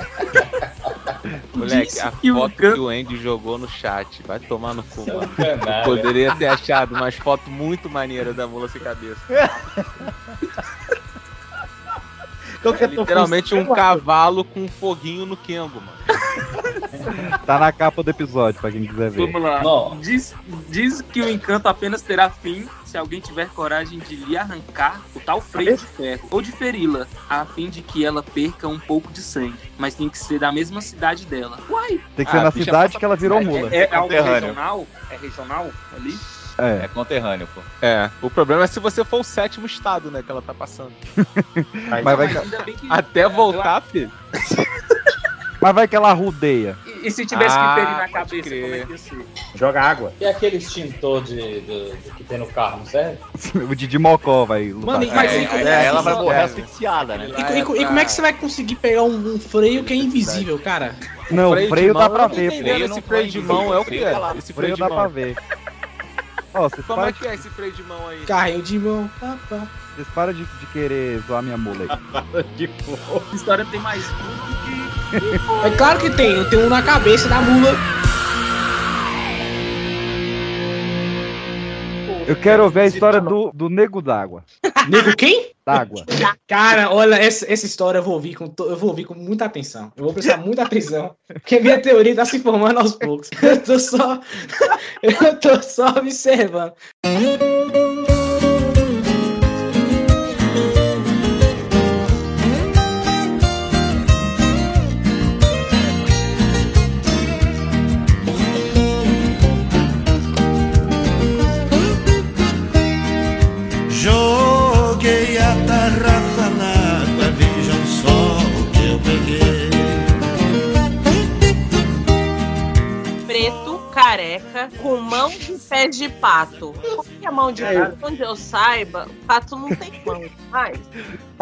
Moleque, a que o foto que o Andy jogou no chat. Vai tomar no cu, mano. Poderia ter achado umas fotos muito maneiras da mula sem cabeça. É literalmente um cavalo com um foguinho no Kengo, mano. Tá na capa do episódio, pra quem quiser ver. Vamos lá. Não. Diz, diz que o encanto apenas terá fim se alguém tiver coragem de lhe arrancar o tal freio de ferro ou de feri-la, a fim de que ela perca um pouco de sangue. Mas tem que ser da mesma cidade dela. Uai! Tem que ser Ah, na cidade que ela virou mula. É, é algo Conterrâneo. regional? É regional ali? É. É conterrâneo, pô. É, o problema é se você for o sétimo estado, né, que ela tá passando. Mas vai, bem que. Até voltar, filho. mas vai que ela rodeia. E, e se tivesse Ah, que ferir na cabeça, crer. como é que ia ser? Joga água. E aquele extintor de, de- de- que tem no carro, não serve? O Didi Mocó vai lutar. Mano, mas e- Aí é, ela vai morrer é. asfixiada, né? E, e e como é que você vai conseguir pegar um, um freio que é invisível, cara? Não, o freio de dá pra ver, Freio Esse freio de mão é o que freio é? tá. Esse O freio freio de dá pra ver. Ó, Como é que é esse freio de mão aí? Carrinho de mão. Pá, pá. vocês param de, de querer zoar minha mula aí. A história tem mais tudo que. É claro que tem, eu tenho um na cabeça da mula. Eu quero ver a história do, do Nego d'Água. Nego quem? D'água. Cara, olha, essa, essa história eu vou ouvir com, eu vou ouvir com muita atenção. Eu vou prestar muita atenção. Porque minha teoria tá se formando aos poucos. Eu tô só. Eu tô só observando. Com mão de pé de pato. Como que é mão de pato? Onde eu saiba, pato não tem mão. Mas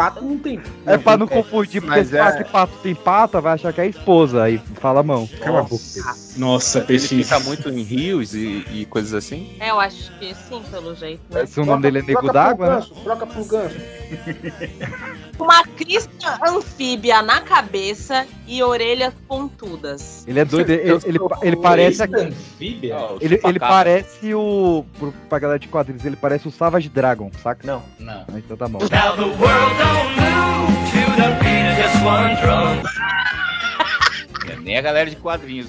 Pato não tem. É pra não confundir, porque Mas se é- que pato tem pata, vai achar que é esposa, aí fala a mão. Cala a boca. Nossa, Ele fica muito em rios e, e coisas assim. é, eu acho que sim, pelo jeito. Né? Se o nome dele é Nego d'Água, né? Troca pro ganso. Uma crista anfíbia na cabeça e orelhas pontudas. Ele é doido, ele, ele, ele parece. Anfíbia? Ele, ele parece o. pro- Pra galera de quadrinhos, ele parece o Savage Dragon, saca? Não. Não. Então tá bom. Now the world don't move to the beat of just one drum. Nem a galera de quadrinhos.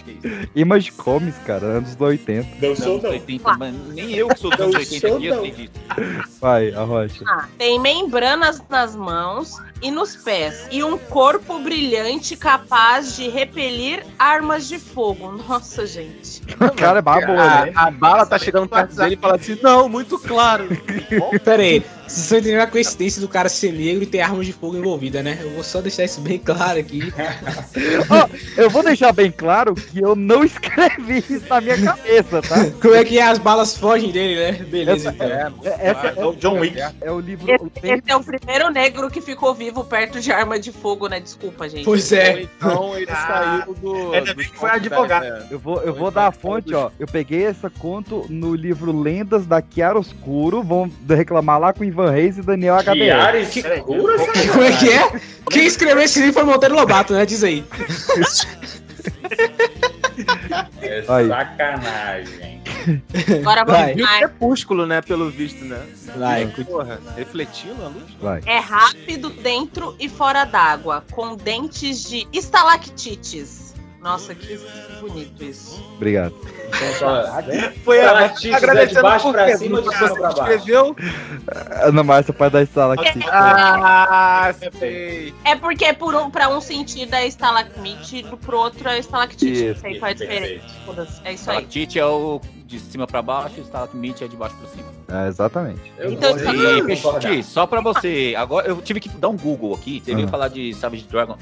Image Comics, cara, anos 80. Não sou não. 80, mas nem eu que sou dos anos 80 aqui, eu sei disso. Vai, a rocha. Ah, tem membranas nas mãos e nos pés. E um corpo brilhante capaz de repelir armas de fogo. Nossa, gente. O cara é babo, a, né? a bala tá chegando perto dele e fala assim: não, muito claro. Pera aí, vocês estão entendendo a coincidência do cara ser negro e ter armas de fogo envolvida, né? Eu vou só deixar isso bem claro aqui. Ó, eu vou deixar bem claro que eu não escrevi isso na minha cabeça, tá? Como é que as balas fogem dele, né? Beleza, então. É, essa É o John Wick. é o livro. Esse, o esse é o primeiro negro que ficou vivo perto de arma de fogo, né? Desculpa, gente. Pois é. Então ele saiu do. Ainda bem que foi advogado. É. Eu vou, eu vou dar a fonte, ó. Eu peguei essa conto no livro Lendas da Chiaroscuro. Vão reclamar lá com Ivan Reis e Daniel HDR. Chiara escura, Como é que é? Quem escreveu esse livro foi Monteiro Lobato, né? Diz aí. É Aí. sacanagem. Agora Vai. vamos Viu lá. crepúsculo, né? Pelo visto, né? Vai. Porra, refletindo a luz. Vai. É rápido dentro e fora d'água, com dentes de estalactites. Nossa, que bonito isso. Obrigado. Foi a- agradecendo de baixo pra cima, de Você cima pra baixo. Escreveu? Ana Márcia, pai da sala aqui. Ah, sei. É porque por um, pra um sentido é estalagmite, pro outro é estalactite. Isso, Não sei qual é a diferença. É isso aí. Stalactite é o de cima pra baixo, stalagmite é de baixo pra cima. É, exatamente. Eu Então, E, só pra você, agora eu tive que dar um Google aqui, você veio Ah. falar de Savage Dragon.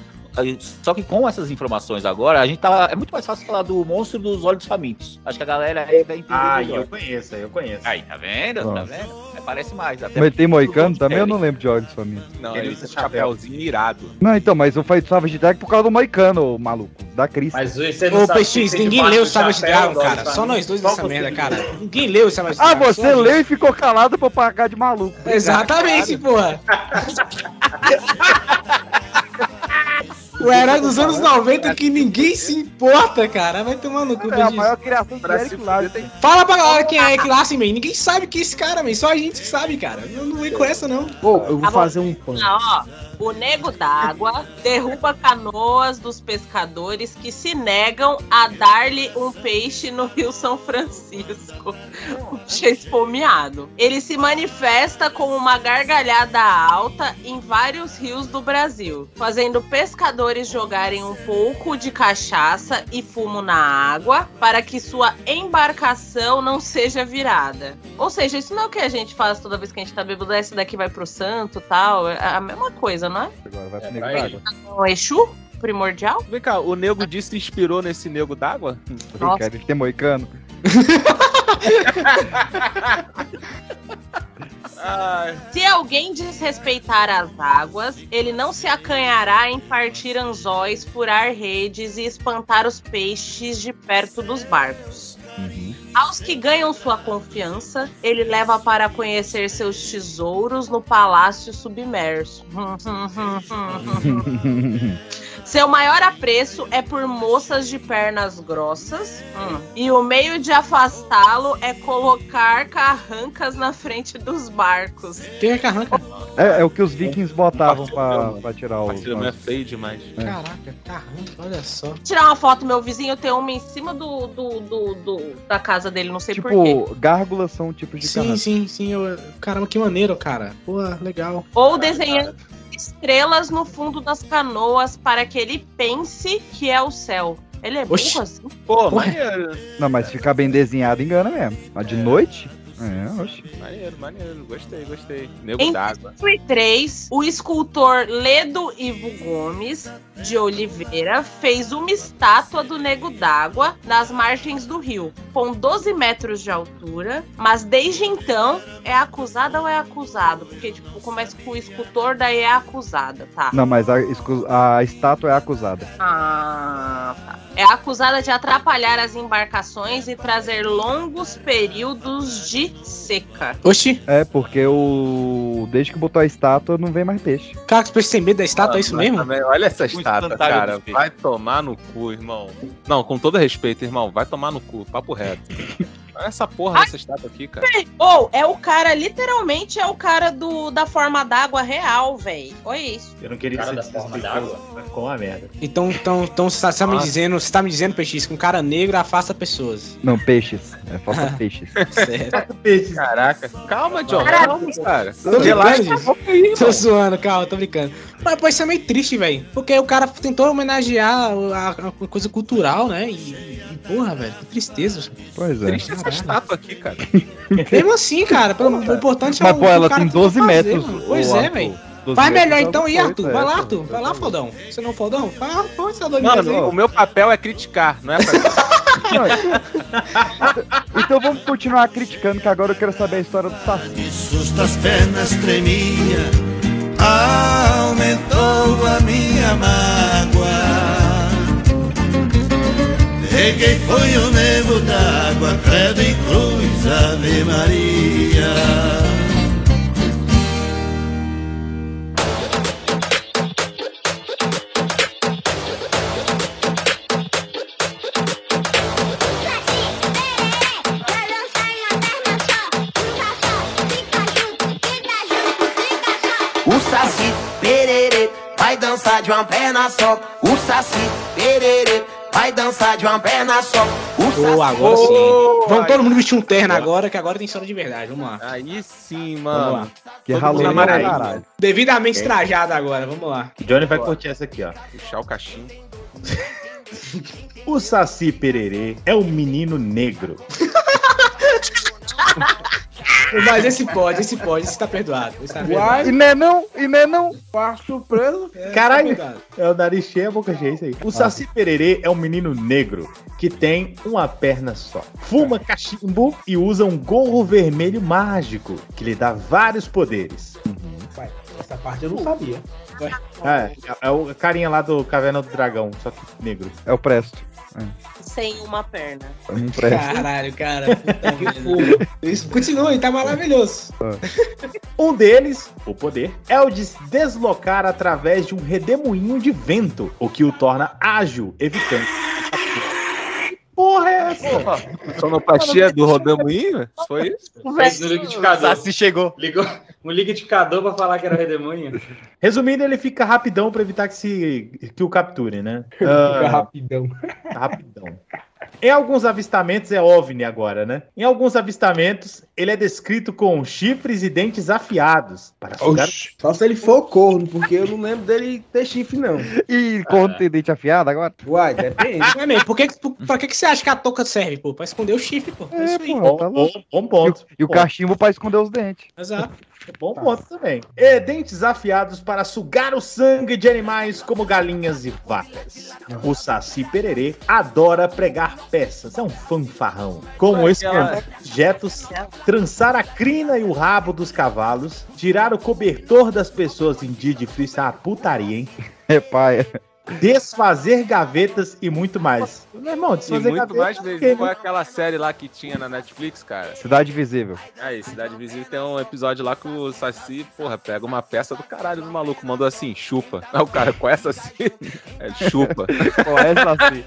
Só que com essas informações agora, a gente tá. É muito mais fácil falar do monstro dos olhos famintos. Acho que a galera aí vai entender Ah, melhor. eu conheço, eu conheço. Aí, tá vendo? Tá Nossa. vendo? É, parece mais. Até Mas tem Moicano também? Eu não lembro de olhos família. Não, Ele usa chapéuzinho irado. Não, então, mas eu falei do Savage Dragon por causa do Moicano, maluco. Da Cris. Mas você não Ô, sabe PX, ninguém leu o Savage chapéu, Dragon, cara. Só nós dois nessa merda, você cara. Ninguém leu o Savage Ah, Dragon. você só a gente. leu e ficou calado pra pagar de maluco. Exatamente, porra. O herói dos anos 90 que ninguém se importa, cara. Vai tomar no cu, É a maior criação de Pra Eric tem Fala pra galera quem é Eric Larsen, man. Ninguém sabe que é esse cara, man. Só a gente sabe, cara. Não, não vem com essa, não. Pô, eu vou Tá fazer um pano. Ah, ó, o nego d'água derruba canoas dos pescadores que se negam a dar-lhe um peixe no Rio São Francisco. Puxa, esfomeado. Ele se manifesta com uma gargalhada alta em vários rios do Brasil, fazendo pescadores jogarem um pouco de cachaça e fumo na água para que sua embarcação não seja virada. Ou seja, isso não é o que a gente faz toda vez que a gente tá bêbado, esse daqui vai pro santo tal. É a mesma coisa, não é? Agora vai pro É, nego d'água. Um Exu primordial? Vem cá, o nego disse se inspirou nesse nego d'água? Cara, ele tem Moicano. Se alguém desrespeitar as águas, ele não se acanhará em partir anzóis, furar redes e espantar os peixes de perto dos barcos. Aos que ganham sua confiança, ele leva para conhecer seus tesouros no palácio submerso. Seu maior apreço é por moças de pernas grossas. Hum. E o meio de afastá-lo é colocar carrancas na frente dos barcos. Quem é carranca? É, é o que os vikings botavam pra, pra tirar os. Parceiro não é feio demais. Caraca, carranca, olha só. Tirar uma foto, meu vizinho tem uma em cima do, do, do, do- da casa dele, não sei porquê. Tipo, gárgulas são tipos de Sim, carranca. sim, sim. Eu... Caramba, que maneiro, cara. Pô, legal. Ou desenhando estrelas no fundo das canoas para que ele pense que é o céu. Ele é burro Oxi. assim? Pô. Não, mas ficar bem desenhado engana mesmo. Mas de noite? É, oxe. Maneiro, maneiro. Gostei, gostei. Nego Em d'água. 2003, o escultor Ledo Ivo Gomes de Oliveira fez uma estátua do Nego d'Água nas margens do rio, com 12 metros de altura, mas desde então é acusada ou é acusado? Porque, tipo, começa com o escultor, daí é acusada, tá? Não, mas a, a estátua é acusada. Ah, tá. É acusada de atrapalhar as embarcações e trazer longos períodos de seca. Oxi. É, porque o. Desde que botou a estátua, não vem mais peixe. Cara, que peixe tem medo da estátua, é isso Mas mesmo? também, olha essa estátua, cara. Vai tomar no cu, irmão. Não, com todo respeito, irmão. Vai tomar no cu. Papo reto. Olha essa porra dessa estátua aqui, cara. Ou é o cara, literalmente é o cara do, da forma d'água real, velho. Olha isso. Eu não queria Cara ser da forma d'água. ficou uma merda. Então, então, então você tá, você tá me dizendo, você tá me dizendo, Peixe, que um cara negro afasta pessoas. Não, peixes. É, falta peixes. Certo. Caraca. Calma, John. Calma, cara. Tô Relaxa. Tô zoando, calma, tô brincando. Mas pô, isso é meio triste, velho. Porque o cara tentou homenagear a, a coisa cultural, né? E, e, porra, velho, que tristeza. Pois é. Triste essa estátua aqui, cara. Mesmo assim, cara, pelo, o importante é Mas, o pô, ela cara tem tentou 12 fazer, metros. mano. Pois é, Arthur. velho. 12 Faz melhor é então aí, Arthur. coisa, Vai é, lá. Arthur. Vai lá, Fodão. Você não é o Fodão? Vai lá, pô, essa de Mano, o meu papel é criticar, não é pra. Então vamos continuar criticando, que agora eu quero saber a história do Saci. Suas pernas tremia, aumentou a minha mágoa. Reguei foi o nego d'água, credo em cruz, Ave Maria. O Saci Pererê vai dançar de uma perna só. O Saci vai dançar de uma perna só. O Ô, agora sim. Vamos aí. todo mundo vestir um terno agora, que agora tem história de verdade. Vamos lá. Aí sim, Vamos lá. mano. Que ralou amarelo. caralho. Devidamente trajado agora, vamos lá. Johnny vai curtir essa aqui, ó. Puxar o cachimbo. O Saci Pererê é um menino negro. Mas esse pode, esse pode, esse tá perdoado. Esse tá perdoado. E não é não, e não é não. quarto surpreso. É, Caralho. tá. É o nariz cheio, a boca cheia, isso aí. O Saci Pererê é um menino negro que tem uma perna só. Fuma cachimbo e usa um gorro vermelho mágico que lhe dá vários poderes. Uai, essa parte eu não sabia. É, é o carinha lá do Caverna do Dragão, só que negro. É o Presto. Sem uma perna. Não presta. Caralho, cara. Puta. Isso, continua, tá maravilhoso. Um deles, o poder, é o de se deslocar através de um redemoinho de vento, o que o torna ágil, evitando. Porra, é essa? Sonoplatia do Rodemoinho? Foi isso? Fez no liquidificador. Saci chegou. Ligou um liquidificador pra falar que era redemoinho. Resumindo, ele fica rapidão pra evitar que, se, que o capture, né? Fica Ah, rapidão. rapidão. Em alguns avistamentos é OVNI agora, né? Em alguns avistamentos, ele é descrito com chifres e dentes afiados. Para sugar... Só se ele for corno, porque eu não lembro dele ter chifre, não. E quando tem dente afiado agora? Uai, depende. Mas, man, por que, por, pra que, que você acha que a touca serve, pô? Pra esconder o chifre, pô. É, isso aí. pô, tá. Bom, bom ponto. E o cachimbo pra esconder os dentes. Exato. Bom ponto também. E dentes afiados para sugar o sangue de animais como galinhas e vacas. O Saci Pererê adora pregar peças, é um fanfarrão. Como esquentar objetos, trançar a crina e o rabo dos cavalos, tirar o cobertor das pessoas em dia de frio, isso é uma putaria, hein? É paia. Desfazer gavetas e muito mais. Meu irmão, E desfazer muito gavetas. mais é vezes. o quê, Foi né? aquela série lá que tinha na Netflix, cara. Cidade Visível. Aí, Cidade Visível tem um episódio lá que o Saci, porra, pega uma peça do caralho do maluco, mandou assim, chupa. Aí o cara, com essa assim, é, chupa. Com essa assim.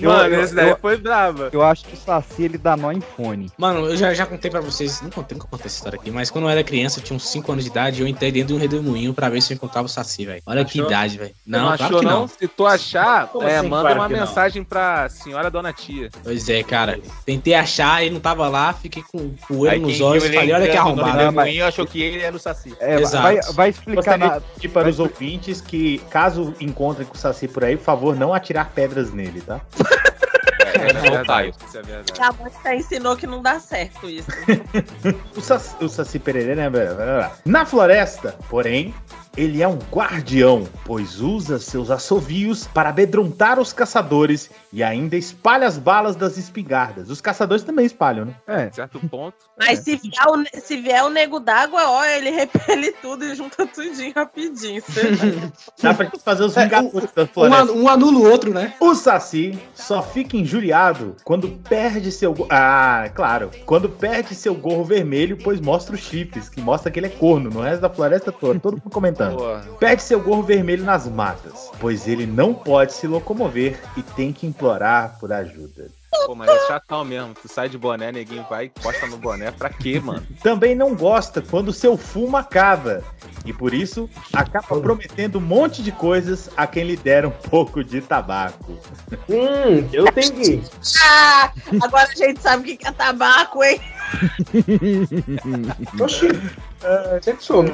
Eu- Mano, eu- esse daí eu- foi brava. Eu acho que o Saci ele dá nó em fone. Mano, eu já, já contei pra vocês, não contei, nunca contei essa história aqui, mas quando eu era criança, eu tinha uns 5 anos de idade, eu entrei dentro de um redemoinho pra ver se eu encontrava o Saci, velho. Olha que Achou? Idade, velho. Não, Não, achou claro que não? não. Se tu achar, Como é, assim, manda claro uma que não? mensagem pra senhora dona tia. Pois é, cara. Tentei achar, ele não tava lá, fiquei com poeira Aí nos olhos e falei, olha que arrombado. redemoinho achou que ele era o Saci. É, Exato. vai, vai explicar na... de pedir para os ouvintes que, caso encontrem com o Saci por aí, por favor, não atirar pedras nele, tá? É, é verdade. Isso é verdade. A mãe já ensinou que não dá certo isso. O Saci, o Saci Pererê, né? Na floresta, porém, ele é um guardião, pois usa seus assovios para amedrontar os caçadores e ainda espalha as balas das espingardas. Os caçadores também espalham, né? É. Certo ponto. Mas se vier, o, se vier o nego d'água, ó, ele repele tudo e junta tudinho rapidinho. Dá pra gente fazer os Vingadores da Um, um anula o outro, né? O Saci só fica injuriado quando perde seu. Ah, claro. Quando perde seu gorro vermelho, pois mostra os chifres, que mostra que ele é corno no resto da floresta toda. Todo mundo comentando. Perde seu gorro vermelho nas matas, pois ele não pode se locomover e tem que implorar por ajuda. Pô, mas é chatão mesmo. Tu sai de boné, neguinho vai e posta no boné. Pra quê, mano? Também não gosta quando seu fumo acaba. E por isso acaba prometendo um monte de coisas a quem lhe der um pouco de tabaco. Hum, eu tenho que. ah, agora a gente sabe o que que é tabaco, hein? Oxi. Sempre soube.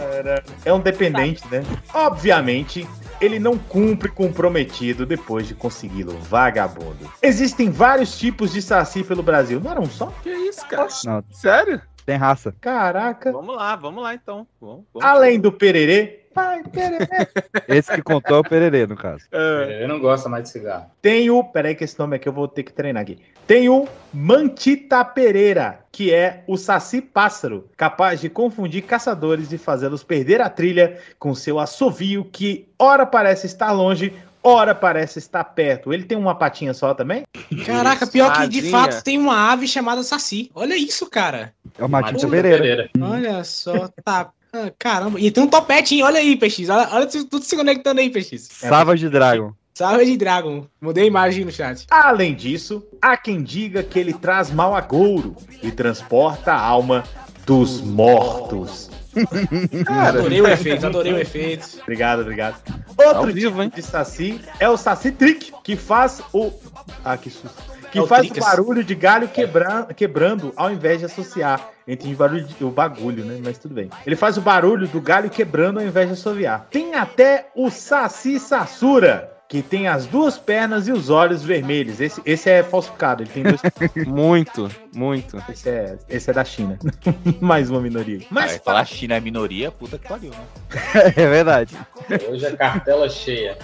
É um dependente, né? Obviamente, ele não cumpre com o prometido depois de consegui-lo, vagabundo. Existem vários tipos de saci pelo Brasil, não eram só? Que isso, cara? Não, Sério? tem raça. Caraca. Vamos lá, vamos lá então. Vamos, vamos. Além do pererê, Pai, pererê. Esse que contou é o Pererê, no caso. Eu não gosto mais de cigarro. Tem o. Peraí, que esse nome aqui eu vou ter que treinar aqui. Tem o Mantita Pereira, que é o Saci Pássaro, capaz de confundir caçadores e fazê-los perder a trilha com seu assovio, que ora parece estar longe, ora parece estar perto. Ele tem uma patinha só também? Caraca, pior que de fato tem uma ave chamada Saci. Olha isso, cara. É o Matita Matita Pereira. Olha só, tá. ah, Caramba, e tem um topete, hein? Olha aí, PX. Olha, olha tudo se conectando aí, PX. Savage Dragon. Salve de Dragon. Mudei a imagem no chat. Além disso, há quem diga que ele traz mal agouro e transporta a alma dos mortos. adorei o efeito, adorei o efeito. Obrigado, obrigado. Ao Outro vivo, hein? tipo de saci é o saci trick, que faz o. Ah, que susto. Que É o faz o tricas. barulho de galho quebra... quebrando ao invés de associar. Entre o barulho de... o bagulho, né? Mas tudo bem. Ele faz o barulho do galho quebrando ao invés de assoviar. Tem até o saci sassura. Que tem as duas pernas e os olhos vermelhos. Esse, esse é falsificado. Ele tem dois. Muito, muito. esse, é, esse é da China. Mais uma minoria. Mas Mas falar China é minoria, puta que pariu, né? É verdade. Hoje é cartela cheia.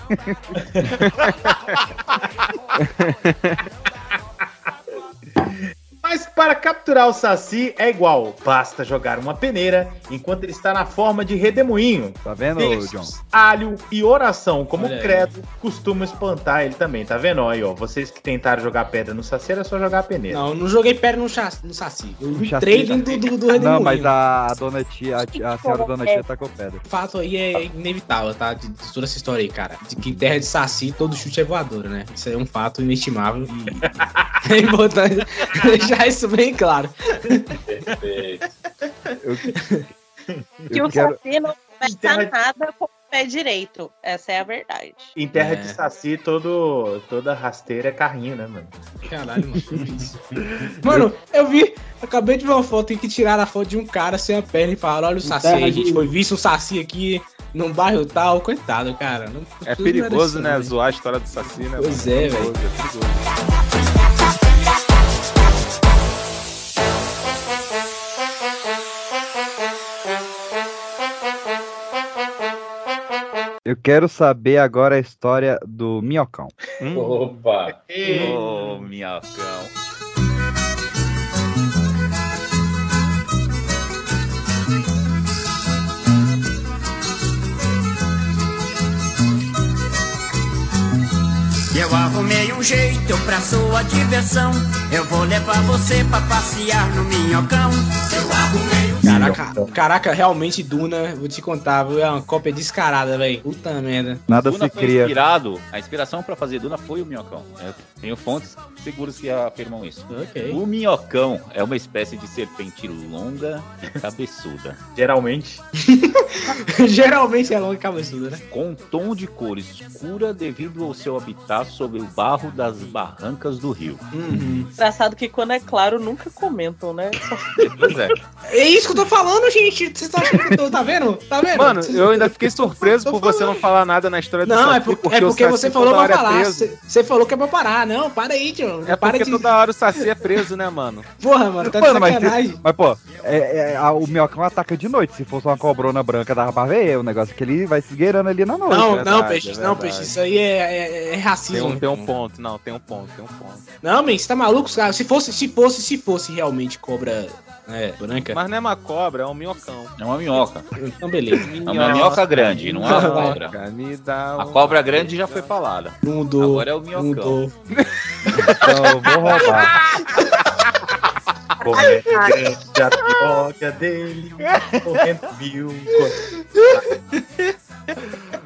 Mas para capturar o Saci é igual, basta jogar uma peneira enquanto ele está na forma de redemoinho. Tá vendo, Textos, John? alho e oração, como Olha aí. credo, costuma espantar ele também, tá vendo? Aí, ó, vocês que tentaram jogar pedra no Saci, era só jogar a peneira. Não, eu não joguei pedra no, cha- no Saci. Eu No entrei dentro do, do, do Não, redemoinho. mas a, dona tia, a, a senhora dona tia tacou pedra. O fato aí é inevitável, tá? De, de toda essa história aí, cara. De que em terra de Saci, todo chute é voadora, né? Isso aí é um fato inestimável e é importante deixar isso bem claro. Perfeito. Eu, Que eu o quero, Saci não começa de- nada com o pé direito. Essa é a verdade. Em terra É. de Saci, todo, toda rasteira é carrinho, né, mano? Caralho, mano. Mano, eu vi, acabei de ver uma foto que tiraram a foto de um cara sem a perna e falaram: olha o Saci a gente foi visto um Saci aqui num bairro tal. Coitado, cara. Não, É perigoso, né? Zoar a história do Saci, né? Pois mano? é, perigoso, velho. é perigoso. Eu quero saber agora a história do Minhocão. Hum. Opa. Ô, minhocão. Eu arrumei um jeito pra sua diversão. Eu vou levar você pra passear no minhocão. Eu arrumei Caraca, caraca, realmente Duna, vou te contar, viu? É uma cópia descarada, velho. Puta merda. Nada Duna se foi cria. inspirado, a inspiração pra fazer Duna foi o minhocão. Eu tenho fontes seguras que afirmam isso. Ok. O minhocão é uma espécie de serpente longa e cabeçuda. Geralmente. Geralmente é longa e cabeçuda, né? Com um tom de cor escura devido ao seu habitat sobre o barro das barrancas do rio. Uhum. Engraçado que quando é claro, nunca comentam, né? Pois é. É isso que eu tô falando, gente. Vocês estão achando que eu tô. Tá vendo? Tá vendo? Mano, Vocês- eu ainda fiquei surpreso por você não falar nada na história do Não, é, por- porque é porque você falou pra é falar. Você você falou que é pra parar. Não, para aí, tio. É para porque de. toda hora o Saci é preso, né, mano? Porra, mano, tá de Mano, mas, sacanagem. se- mas, pô, é, é, a- o minhocão ataca de noite. Se fosse uma cobrona branca, dava pra ver. O negócio é que ele vai se esgueirando ali na noite. Não, verdade, não, peixe, é não, peixe. Isso aí é, é- é Tem racismo. um, tem um ponto, não, tem um ponto, tem um ponto. Não, man, você tá maluco, cara? Se fosse, se fosse, se fosse realmente cobra é, branca. Mas não é uma cobra, é um minhocão. É uma minhoca. Então, beleza. É uma minhoca grande, não é uma cobra. A cobra grande já foi falada. Mudou. Agora é o minhocão. Mudou. Então eu vou roubar. É grande a piroca dele, correndo mil.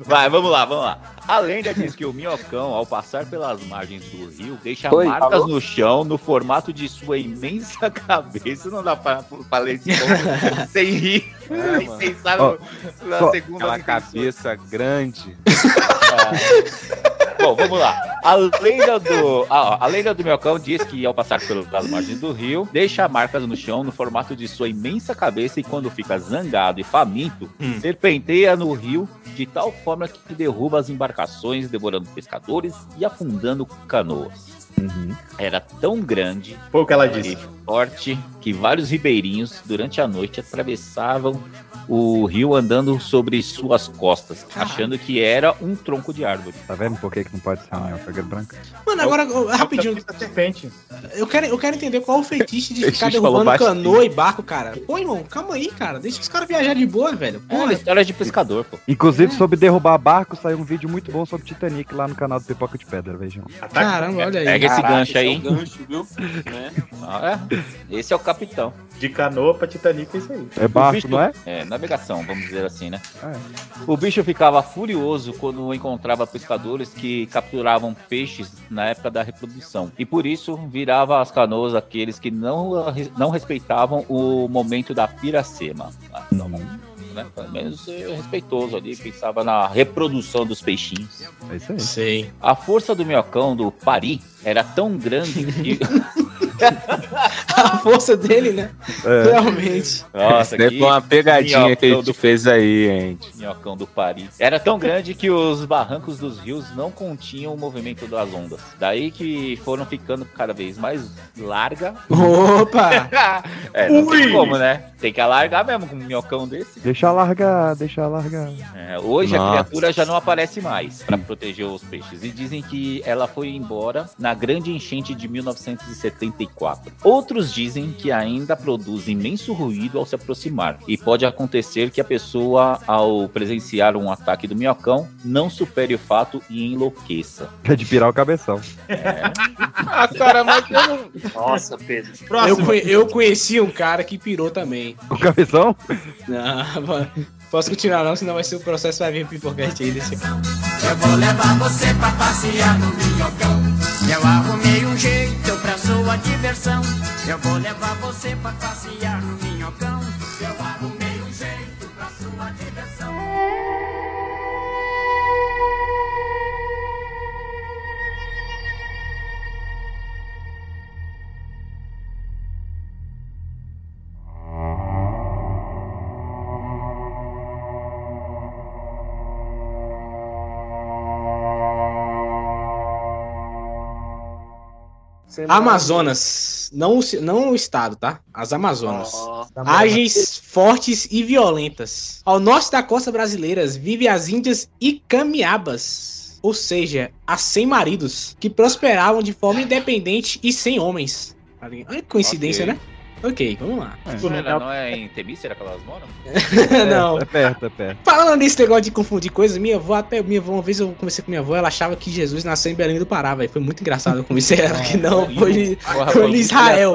Vai, vamos lá, vamos lá. A lenda diz que o minhocão, ao passar pelas margens do rio, deixa Oi, marcas alô? no chão no formato de sua imensa cabeça. Não dá pra, ler esse ponto sem rir. É, sem pensar no- na só- segunda cabeça grande. Bom, vamos lá. A lenda do, ó, a lenda do minhocão diz que ao passar pelas margens do rio, deixa marcas no chão no formato de sua imensa cabeça e quando fica zangado e faminto, Hum. serpenteia no rio de tal forma que derruba as embarcações, devorando pescadores e afundando canoas. Era tão grande Foi o que ela e disse. forte que vários ribeirinhos, durante a noite, atravessavam o rio andando sobre suas costas, achando que era um tronco de árvore. Tá vendo por que, que não pode ser uma minhoca branca? Mano, agora, ó, rapidinho. Serpente. Eu quero, eu quero entender qual é o fetiche de ficar derrubando canoa e barco, cara. Pô, irmão, calma aí, cara. Deixa os caras viajar de boa, velho. É uma Porra, história de pescador, pô. Inclusive, sobre derrubar barco, saiu um vídeo muito bom sobre Titanic lá no canal do Pipoca de Pedra, vejam. caramba, olha aí. Pega esse Caraca, gancho aí, esse? É um gancho, viu? Né? Ah, é. Esse é o capitão. De canoa pra Titanic é isso aí. É barco, bicho- não é? É, navegação, vamos dizer assim, né? É. O bicho ficava furioso quando encontrava pescadores que capturavam peixes na época da reprodução. E por isso virava as canoas aqueles que não, não respeitavam o momento da piracema. Não, né? Pelo menos ser respeitoso ali, pensava na reprodução dos peixinhos. É isso aí. Sei. A força do minhocão do Pari era tão grande que. A força dele, né? É. Realmente. Nossa, Deve uma pegadinha que a minhocão gente fez aí, gente. Minhocão do Paris. Era tão grande que os barrancos dos rios não continham o movimento das ondas. Daí que foram ficando cada vez mais larga. Opa! É, não tem Ui! como, né? Tem que alargar mesmo com um minhocão desse. Deixa largar, deixa largar. É, hoje a Nossa. criatura já não aparece mais para proteger os peixes. E dizem que ela foi embora na grande enchente de 1974. Outros dizem que ainda produz imenso ruído ao se aproximar. E pode acontecer que a pessoa, ao presenciar um ataque do minhocão, não supere o fato e enlouqueça. É de pirar o cabeção. Ah, cara, mas eu não. Nossa, Pedro. Eu, Próximo. eu conheci um cara que pirou também. O cabeção? Não, mano. Posso continuar não, senão vai ser o processo, vai vir pipocast aí desse. Eu vou levar você pra passear no minhocão. Eu arrumei um jeito pra sua diversão. Eu vou levar você pra passear Amazonas. Não, não o estado, tá? As Amazonas. Ó, Ágeis, fortes e violentas. Ao norte da costa brasileira vivem as índias Icamiabas, ou seja, as sem maridos, que prosperavam de forma independente e sem homens. Olha que coincidência, Ok. né? Ok, vamos lá. Ela não é em Temícera que elas moram? não. É perto, é perto. Falando nesse negócio de confundir coisas, minha avó, até minha avó, uma vez eu conversei com minha avó, ela achava que Jesus nasceu em Belém do Pará, velho. Foi muito engraçado. Eu conversei ela que não, foi, foi em Israel.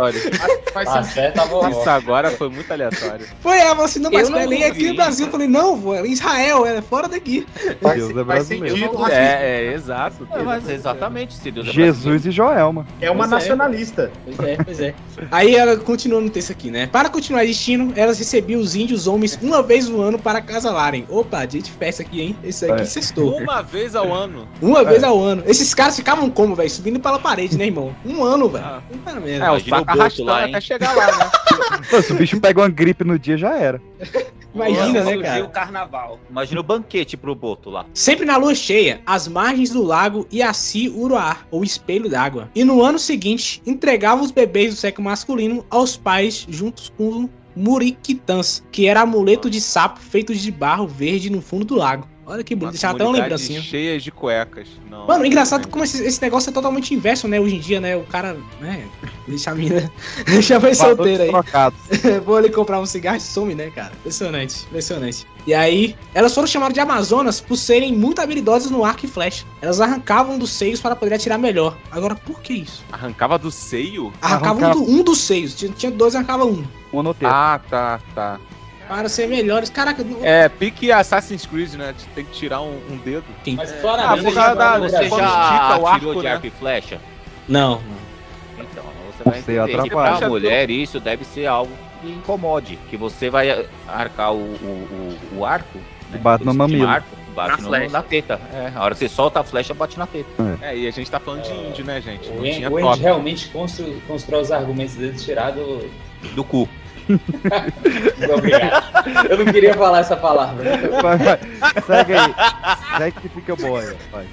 Tá a vovó. Isso agora foi muito aleatório. Foi ela, falou assim, não, mas Eu não Belém é aqui no Brasil. Eu falei, não, vô, é em Israel, é fora daqui. Deus é brasileiro. É, é, exato. É, mas exatamente, se Deus é Jesus e Joelma. É uma Pois é. nacionalista. Pois é, pois é. Aí ela continua no texto aqui, né? Para continuar existindo, elas recebiam os índios homens uma vez no ano para acasalarem. Opa, dia de festa aqui, hein? Esse aqui É. sextou. Uma vez ao ano. Uma É. vez ao ano. Esses caras ficavam como, velho? Subindo pela parede, né, irmão? Um ano, velho. Ah. Puta merda. É, o Imagina o saco Boto arrastando lá, até chegar lá, né? Pô, se o bicho pega uma gripe no dia, já era. Imagina, né, cara? o carnaval. Imagina o banquete pro Boto lá. Sempre na lua cheia, às margens do lago Iaci Uruá, ou espelho d'água. E no ano seguinte, entregavam os bebês do sexo masculino aos pais juntos com muriquitãs, que era amuleto de sapo feitos de barro verde no fundo do lago. Olha que bonito, deixava até uma Comunidade lembrancinha. cheias de cuecas. Não, Mano, engraçado não. como esse, esse negócio é totalmente inverso, né? Hoje em dia, né? O cara, né? Deixa a mina. deixa a mãe solteira aí. Vou ali comprar um cigarro e some, né, cara? Impressionante, impressionante. E aí, elas foram chamadas de Amazonas por serem muito habilidosas no arco e flecha. Elas arrancavam dos seios para poder atirar melhor. Agora, por que isso? Arrancava do seio? Arrancavam Arrancava- do- um dos seios. Tinha, tinha dois, arrancava um. Um no teto. Ah, tá, tá. Para ser melhores. Caraca, não... É, pique Assassin's Creed, né? Tem que tirar um, um dedo. Mas Ah, claramente, por causa da- Você já estica o arco, de né? arco e flecha? não. Então, você vai Você entender pra mulher isso deve ser algo que incomode. Que você vai arcar o, o, o, o arco, né? Bate no mamilo. Arco, bate Na no, na teta. É, a hora que você solta a flecha, bate na teta. É, e a gente tá falando de índio, né, gente? O Não o realmente constru, constrói os argumentos dele tirado. Do cu. Muito obrigado. Eu não queria falar essa palavra. Vai, vai. Segue aí. Segue que fica boa. Vai.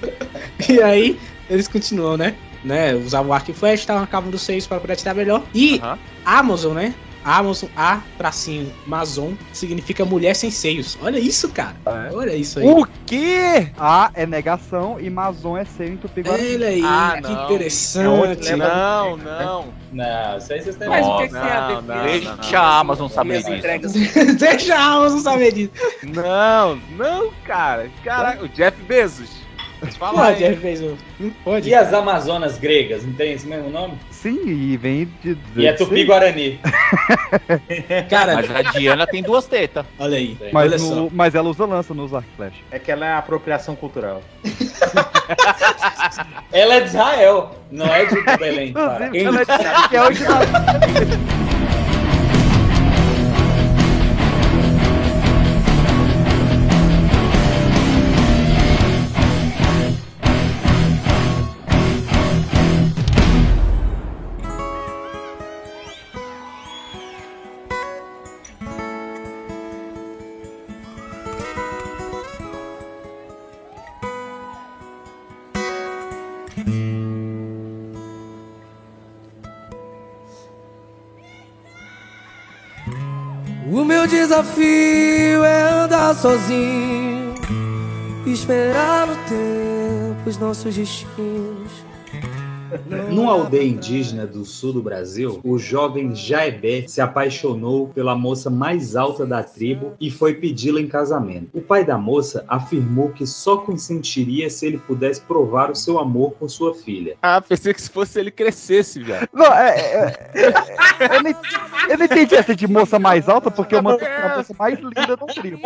E aí, eles continuam, né? né? Usavam o arco e flecha, arrancavam dos seios para poder melhor. E Aham. Amazon, né? Amazon, A, tracinho, Amazon, significa mulher sem seios. Olha isso, cara. Olha isso aí. O quê? A é negação e Mazon é seio em tupi-guarani. Olha aí, Ah, que não. interessante. Não, não. Não, isso aí vocês têm Mas o que, que tem a ver não, com não, isso? Deixa a Amazon saber disso. Deixa a Amazon saber disso. Não, não, cara. Caraca, o Jeff Bezos. Fala Pô, aí. Não pode. E as Amazonas gregas, não tem esse mesmo nome? Sim, e vem de. E é Tupi-Guarani. Cara, Mas a Diana tem duas tetas. olha aí. Mas, olha no- mas ela usa lança nos arco flecha. É que ela é apropriação cultural. Ela é de Israel, não é de Belém. Inclusive, ela é que é desafio é andar sozinho, esperar no tempo os nossos destinos. Numa aldeia indígena do sul do Brasil, o jovem Jaebé se apaixonou pela moça mais alta da tribo e foi pedi-la em casamento. O pai da moça afirmou que só consentiria se ele pudesse provar o seu amor por sua filha. Ah, pensei que se fosse ele crescesse, velho. Não, é, é- é- eu, não, eu não entendi essa de moça mais alta, porque eu mandei a moça mais linda do tribo.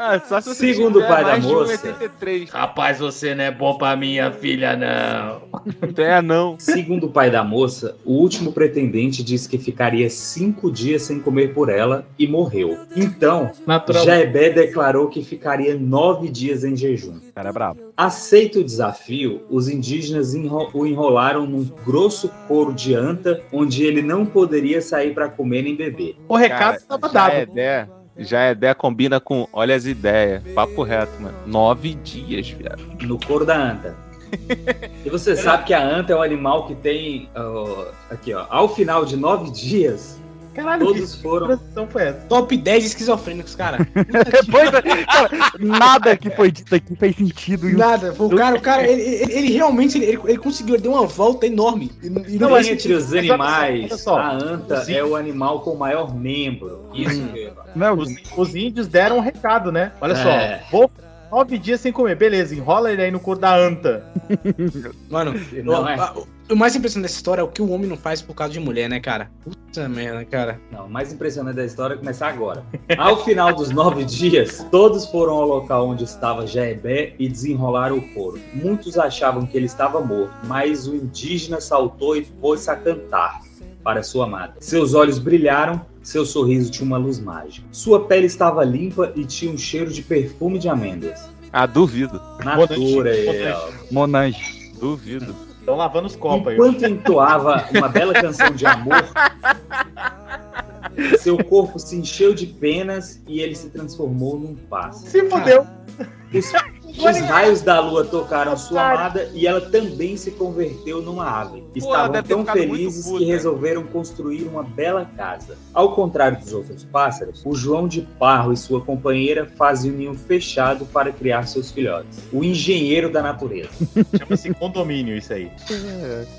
Ah, Segundo o pai da moça. 1,83. Rapaz, você não é bom pra minha filha, não. É, não. Segundo o pai da moça, o último pretendente disse que ficaria cinco dias sem comer por ela e morreu. Então. Jaebé declarou que ficaria nove dias em jejum. O cara é brabo. Aceito o desafio, os indígenas enro- o enrolaram num grosso couro de anta, onde ele não poderia sair para comer nem beber. O recado Cara, tava já dado. é ideia. Já é ideia combina com olha as ideias. Papo reto, mano. Nove dias, viado. No couro da anta. E você sabe que a anta é um animal que tem. ó, aqui, ó. Ao final de nove dias, Caralho, Todos foram. foi essa? Top 10 esquizofrênicos, cara. Pois é, cara, nada que foi dito aqui fez sentido. Nada. Foi o cara, o cara, ele, ele- ele realmente ele, ele- conseguiu, ele deu uma volta enorme. E, e Não, faz entre sentido. os animais, olha só, a anta os é o animal com o maior membro. Isso que falar. Não, Os, os índios deram um recado, né? Olha É. só, vou nove dias sem comer, beleza, enrola ele aí no couro da anta. Mano, Não o, é. o mais impressionante dessa história é o que o homem não faz por causa de mulher, né, cara? Puta merda, cara. Não, o mais impressionante da história é começar agora. Ao final dos nove dias, todos foram ao local onde estava Jaebé e desenrolaram o couro. Muitos achavam que ele estava morto, mas o indígena saltou e pôs-se a cantar para sua amada. Seus olhos brilharam, seu sorriso tinha uma luz mágica. Sua pele estava limpa e tinha um cheiro de perfume de amêndoas. Ah, duvido. Natura, Monange, é. Monange. Duvido. Estão lavando os copos aí. Enquanto entoava uma bela canção de amor, seu corpo se encheu de penas e ele se transformou num pássaro. Se fudeu. Os, os raios da lua tocaram sua amada e ela também se converteu numa ave. Estavam tão felizes que resolveram construir uma bela casa. Ao contrário dos outros pássaros, o João de Parro e sua companheira faziam um ninho fechado para criar seus filhotes. O engenheiro da natureza. Chama-se condomínio isso aí.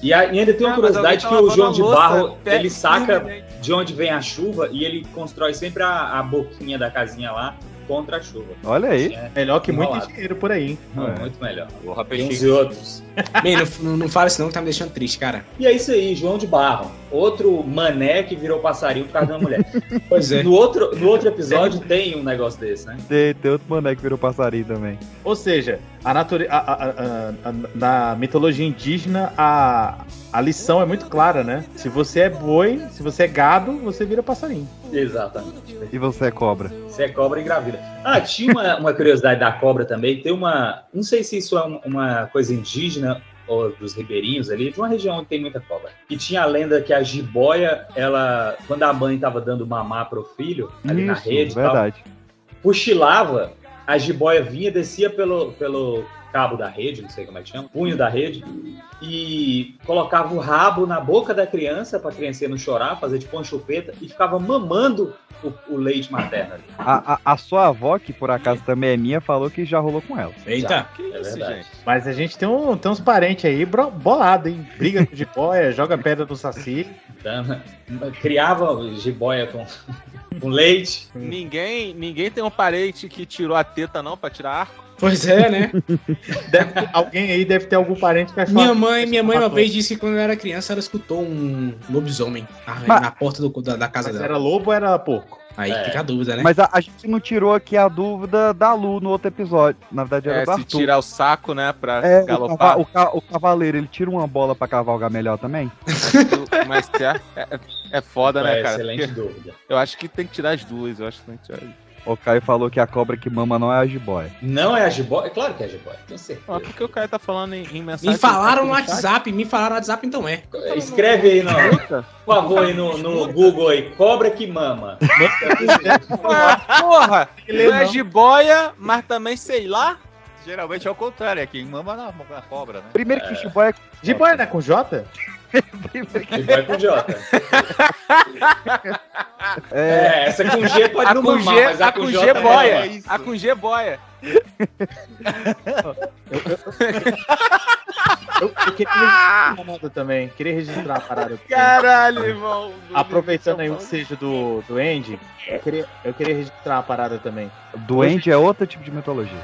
E e ainda tem uma Ah, curiosidade que tá o João de Barro, ele saca né? de onde vem a chuva e ele constrói sempre a, a boquinha da casinha lá contra a chuva. Olha aí. É, Melhor que muito enrolado. engenheiro por aí, hein? Não, É. Muito melhor. Porra, Tem uns e outros. Bem, não, não, não fala isso não que tá me deixando triste, cara. E é isso aí, João de Barro. Outro mané que virou passarinho por causa de uma mulher. Pois é. No outro, no outro episódio tem um negócio desse, né? Tem, tem outro mané que virou passarinho também. Ou seja, a nature... a- a- a- a- na mitologia indígena, a... a lição é muito clara, né? Se você é boi, se você é gado, você vira passarinho. Exatamente. E você é cobra. Você é cobra engravida. Ah, tinha uma, uma curiosidade da cobra também. Tem uma. Não sei se isso é um- uma coisa indígena ou dos ribeirinhos ali, de uma região onde tem muita cobra. E tinha a lenda que a jiboia, ela, quando a mãe estava dando mamar pro filho, ali na Isso, rede, e tal, verdade. cochilava, a jiboia vinha, descia pelo, pelo cabo da rede, não sei como é que chama, punho da rede, e colocava o rabo na boca da criança para a criança não chorar, fazer tipo uma chupeta, e ficava mamando o, o leite materno ali. A, a, a sua avó, que por acaso também é minha, falou que já rolou com ela. Eita. Que É isso, verdade. gente? Mas a gente tem, um, tem uns parentes aí bro- bolado, hein? Briga com jiboia, joga pedra no saci. Criava jiboia com, com leite. Ninguém, ninguém tem um parente que tirou a teta não pra tirar arco. Pois é, né? Deve ter- alguém aí deve ter algum parente que achou Minha mãe, minha mãe uma vez disse que quando ela era criança ela escutou um lobisomem na, Mas- na porta do- da, da casa Mas dela. era lobo ou era porco? Aí É. fica a dúvida, né? Mas a, a gente não tirou aqui a dúvida da Lu no outro episódio. Na verdade, era É, do se Arthur. tirar o saco, né, pra É, o, galopar. cava- o ca- o cavaleiro, ele tira uma bola pra cavalgar melhor também? Mas é, é, é foda, né, É, cara? excelente Porque dúvida. eu acho que tem que tirar as duas. Eu acho que tem que tirar as duas. O Caio falou que a cobra que mama não é a jiboia. Não é a jiboia? É claro que é a jiboia, tenho certeza. Ah, porque o cara tá falando em, em mensagem. Me falaram no chat. WhatsApp, me falaram no WhatsApp, então é. Escreve aí, no, por favor, aí no, no Google aí, cobra que mama. Ah, porra! Não é não. jiboia, mas também sei lá. Geralmente é o contrário, é quem mama na, na cobra, né? Primeiro que jiboia Jiboia não é com J? Jiboia com J. é, É, essa com G pode A não com mamar, G, mas a a com com J G boia. isso. A com G boia. Eu, eu queria registrar também. Queria registrar uma parada. também. Caralho, irmão. Aproveitando aí o seja do, do Andy, eu queria, eu queria registrar uma parada também. Duende é outro tipo de mitologia.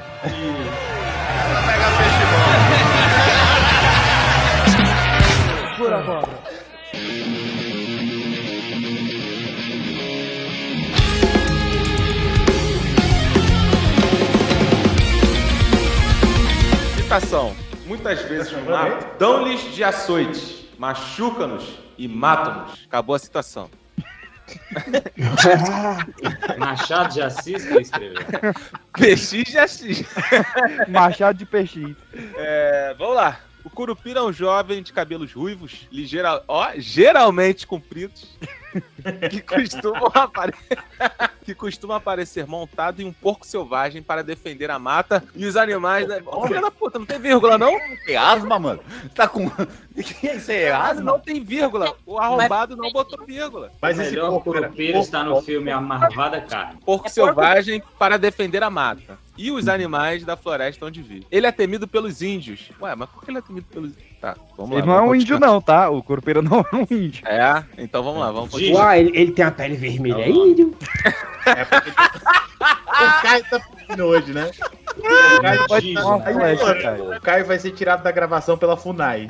Por agora. Citação. Muitas vezes no mar dão-lhes de açoite, machucam-nos e matam-nos. Acabou a citação. Machado de Assis que escreveu. PX de Assis. Machado de peixe. É, vamos lá. O Curupira é um jovem de cabelos ruivos, ligeira, ó, geralmente compridos, que costumam aparecer. que costuma aparecer montado em um porco selvagem para defender a mata e os animais. da- Ô, Filha da puta, não tem vírgula, não? Tem asma, mano? Tá com. Isso é asma? não tem vírgula. O arrombado não botou vírgula. Mas esse melhor curupira está no filme A Marvada Carne. Porco selvagem para defender a mata. E os animais da floresta onde vive. Ele é temido pelos índios. Ué, mas por que ele é temido pelos Tá, vamos lá. Ele não é um vamos índio, continuar. não, tá? O Corpeira não é um índio. É, então vamos lá, vamos continuar. Uai, ele, ele tem a pele vermelha, é índio. O Caio tá pedindo hoje, né? O Caio, Pode dar uma flecha, Caio. o Caio vai ser tirado da gravação pela FUNAI.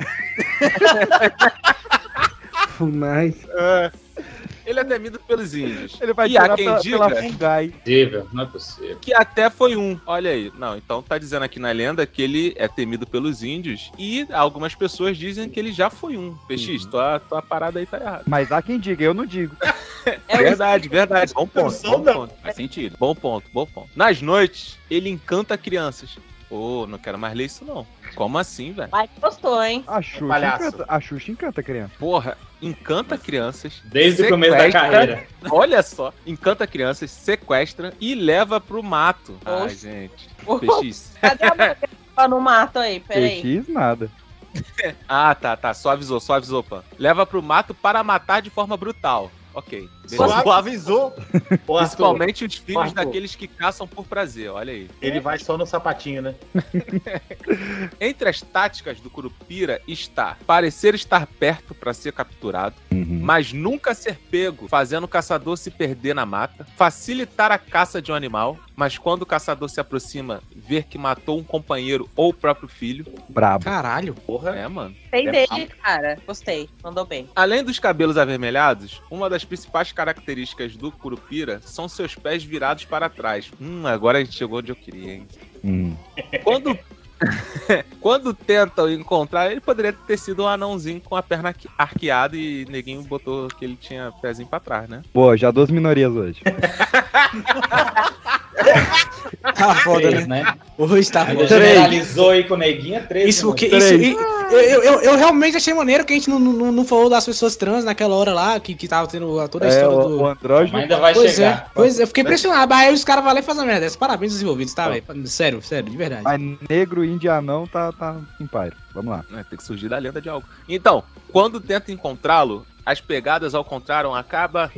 Funai. Ele é temido pelos índios. Ele vai e há tirar quem pela, diga pela fungai. Possível, não é possível. que até foi um. Olha aí. Não, então tá dizendo aqui na lenda que ele é temido pelos índios e algumas pessoas dizem que ele já foi um. PX, tua, tua parada aí tá errada. Mas há quem diga, eu não digo. verdade, verdade. Bom ponto. Bom ponto. Faz sentido. Bom ponto, bom ponto. Nas noites, ele encanta crianças. Pô, não quero mais ler isso não. Como assim, velho? Mas gostou, hein? A Xuxa, encanta, a Xuxa encanta criança. Porra, encanta crianças. Desde o começo da carreira. Olha só, encanta crianças, sequestra e leva pro mato. Ai, gente. PX. Cadê a mulher que tá no mato aí? Peraí. PX, nada. Ah, tá, tá. Só avisou, só avisou, Pan. Leva pro mato para matar de forma brutal. Ok. beleza. Só avisou. Ô, Arthur, Principalmente os filhos Arthur. daqueles que caçam por prazer, olha aí. Ele vai só no sapatinho, né? Entre as táticas do Curupira está parecer estar perto para ser capturado, mas nunca ser pego, fazendo o caçador se perder na mata, facilitar a caça de um animal, mas quando o caçador se aproxima, ver que matou um companheiro ou o próprio filho. Brabo. Caralho. Porra. É, mano. Tem É dele, cara. Gostei. Mandou bem. Além dos cabelos avermelhados, uma das principais características do Curupira são seus pés virados para trás. Hum, agora a gente chegou onde eu queria, hein? Hum. Quando. Quando tentam encontrar, ele poderia ter sido um anãozinho com a perna arque- arqueada e neguinho botou que ele tinha pezinho pra trás, né? Pô, já duas minorias hoje. Tá foda, Três, né? né? Hoje tá Ainda foda. generalizou aí com o neguinha, três. Isso né, porque mano? isso, e- eu, eu, eu realmente achei maneiro que a gente não, não, não falou das pessoas trans naquela hora lá, que, que tava tendo a- toda a É, história o, do. o. Mas ainda vai pois chegar. é, pois é, eu fiquei impressionado. Mas aí os caras vão lá e fazem a merda. Parabéns aos envolvidos, tá, velho? Sério, sério, de verdade. Mas negro, índio e anão tá, tá em pairo. Vamos lá. É, tem que surgir da lenda de algo. Então, quando tenta encontrá-lo, as pegadas ao contrário acaba.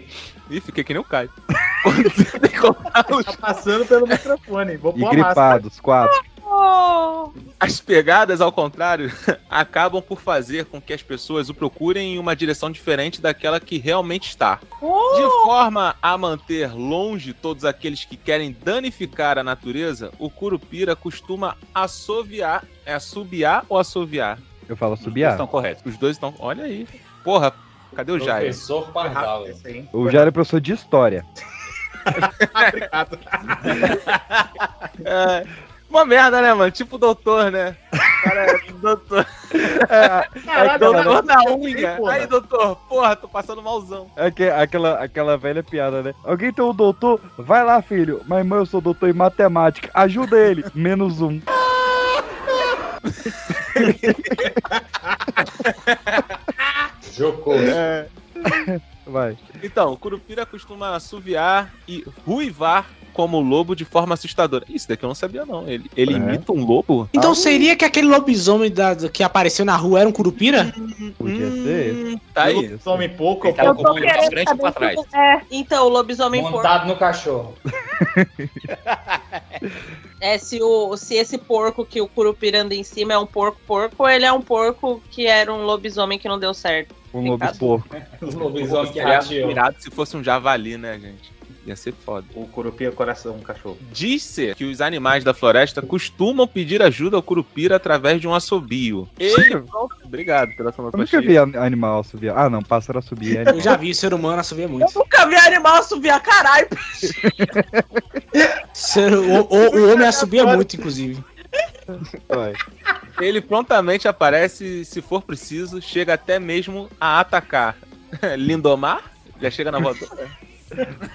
Ih, fiquei que nem o Caio. Quando Tá passando pelo microfone. Vou E pôr máscara. gripados, quatro. Oh, As pegadas, ao contrário, acabam por fazer com que as pessoas o procurem em uma direção diferente daquela que realmente está. De forma a manter longe todos aqueles que querem danificar a natureza, o Curupira costuma assoviar. É assobiar ou assoviar? Eu falo Estão subiar. corretos. Os dois estão. Olha aí. Porra, cadê o Jair? Professor Pardal. O Jair é professor de história. Obrigado. É, uma merda, né, mano? Tipo o doutor, né? Cara, é doutor. É, Caralho, doutor da Ei, unha. porra. Aí, doutor, porra, tô passando malzão. é que- aquela, aquela velha piada, né? Alguém tem um doutor? Vai lá, filho. Mas mãe, eu sou doutor em matemática. Ajuda ele. Menos um. Jocoso. É. Vai. Então, o Curupira costuma assoviar e ruivar como lobo de forma assustadora. Isso daqui eu não sabia, não. Ele, ele É. imita um lobo? Então seria que aquele lobisomem da, que apareceu na rua era um curupira? Podia ser. Hum, tá aí. Some pouco, eu Tava com o olho pra e trás. É, então, o lobisomem porco. Montado no cachorro. É, se, o, se esse porco que o Curupira anda em cima é um porco porco, ou ele é um porco que era um lobisomem que não deu certo. Um lobo Pecado. porco. Os lobisomens se fosse um javali, né, gente? Ia ser foda. O Curupira coração, um cachorro. Diz-se que os animais da floresta costumam pedir ajuda ao Curupira através de um assobio. Ele... Obrigado pela Eu nunca vi an- animal subir. Ah, não, pássaro subir. É Eu já vi, ser humano assovia Eu muito. nunca vi animal assobiar, caralho. O, o- o homem assobia muito, inclusive. Vai. Ele prontamente aparece, se for preciso, chega até mesmo a atacar. Lindomar? Já chega na voadora?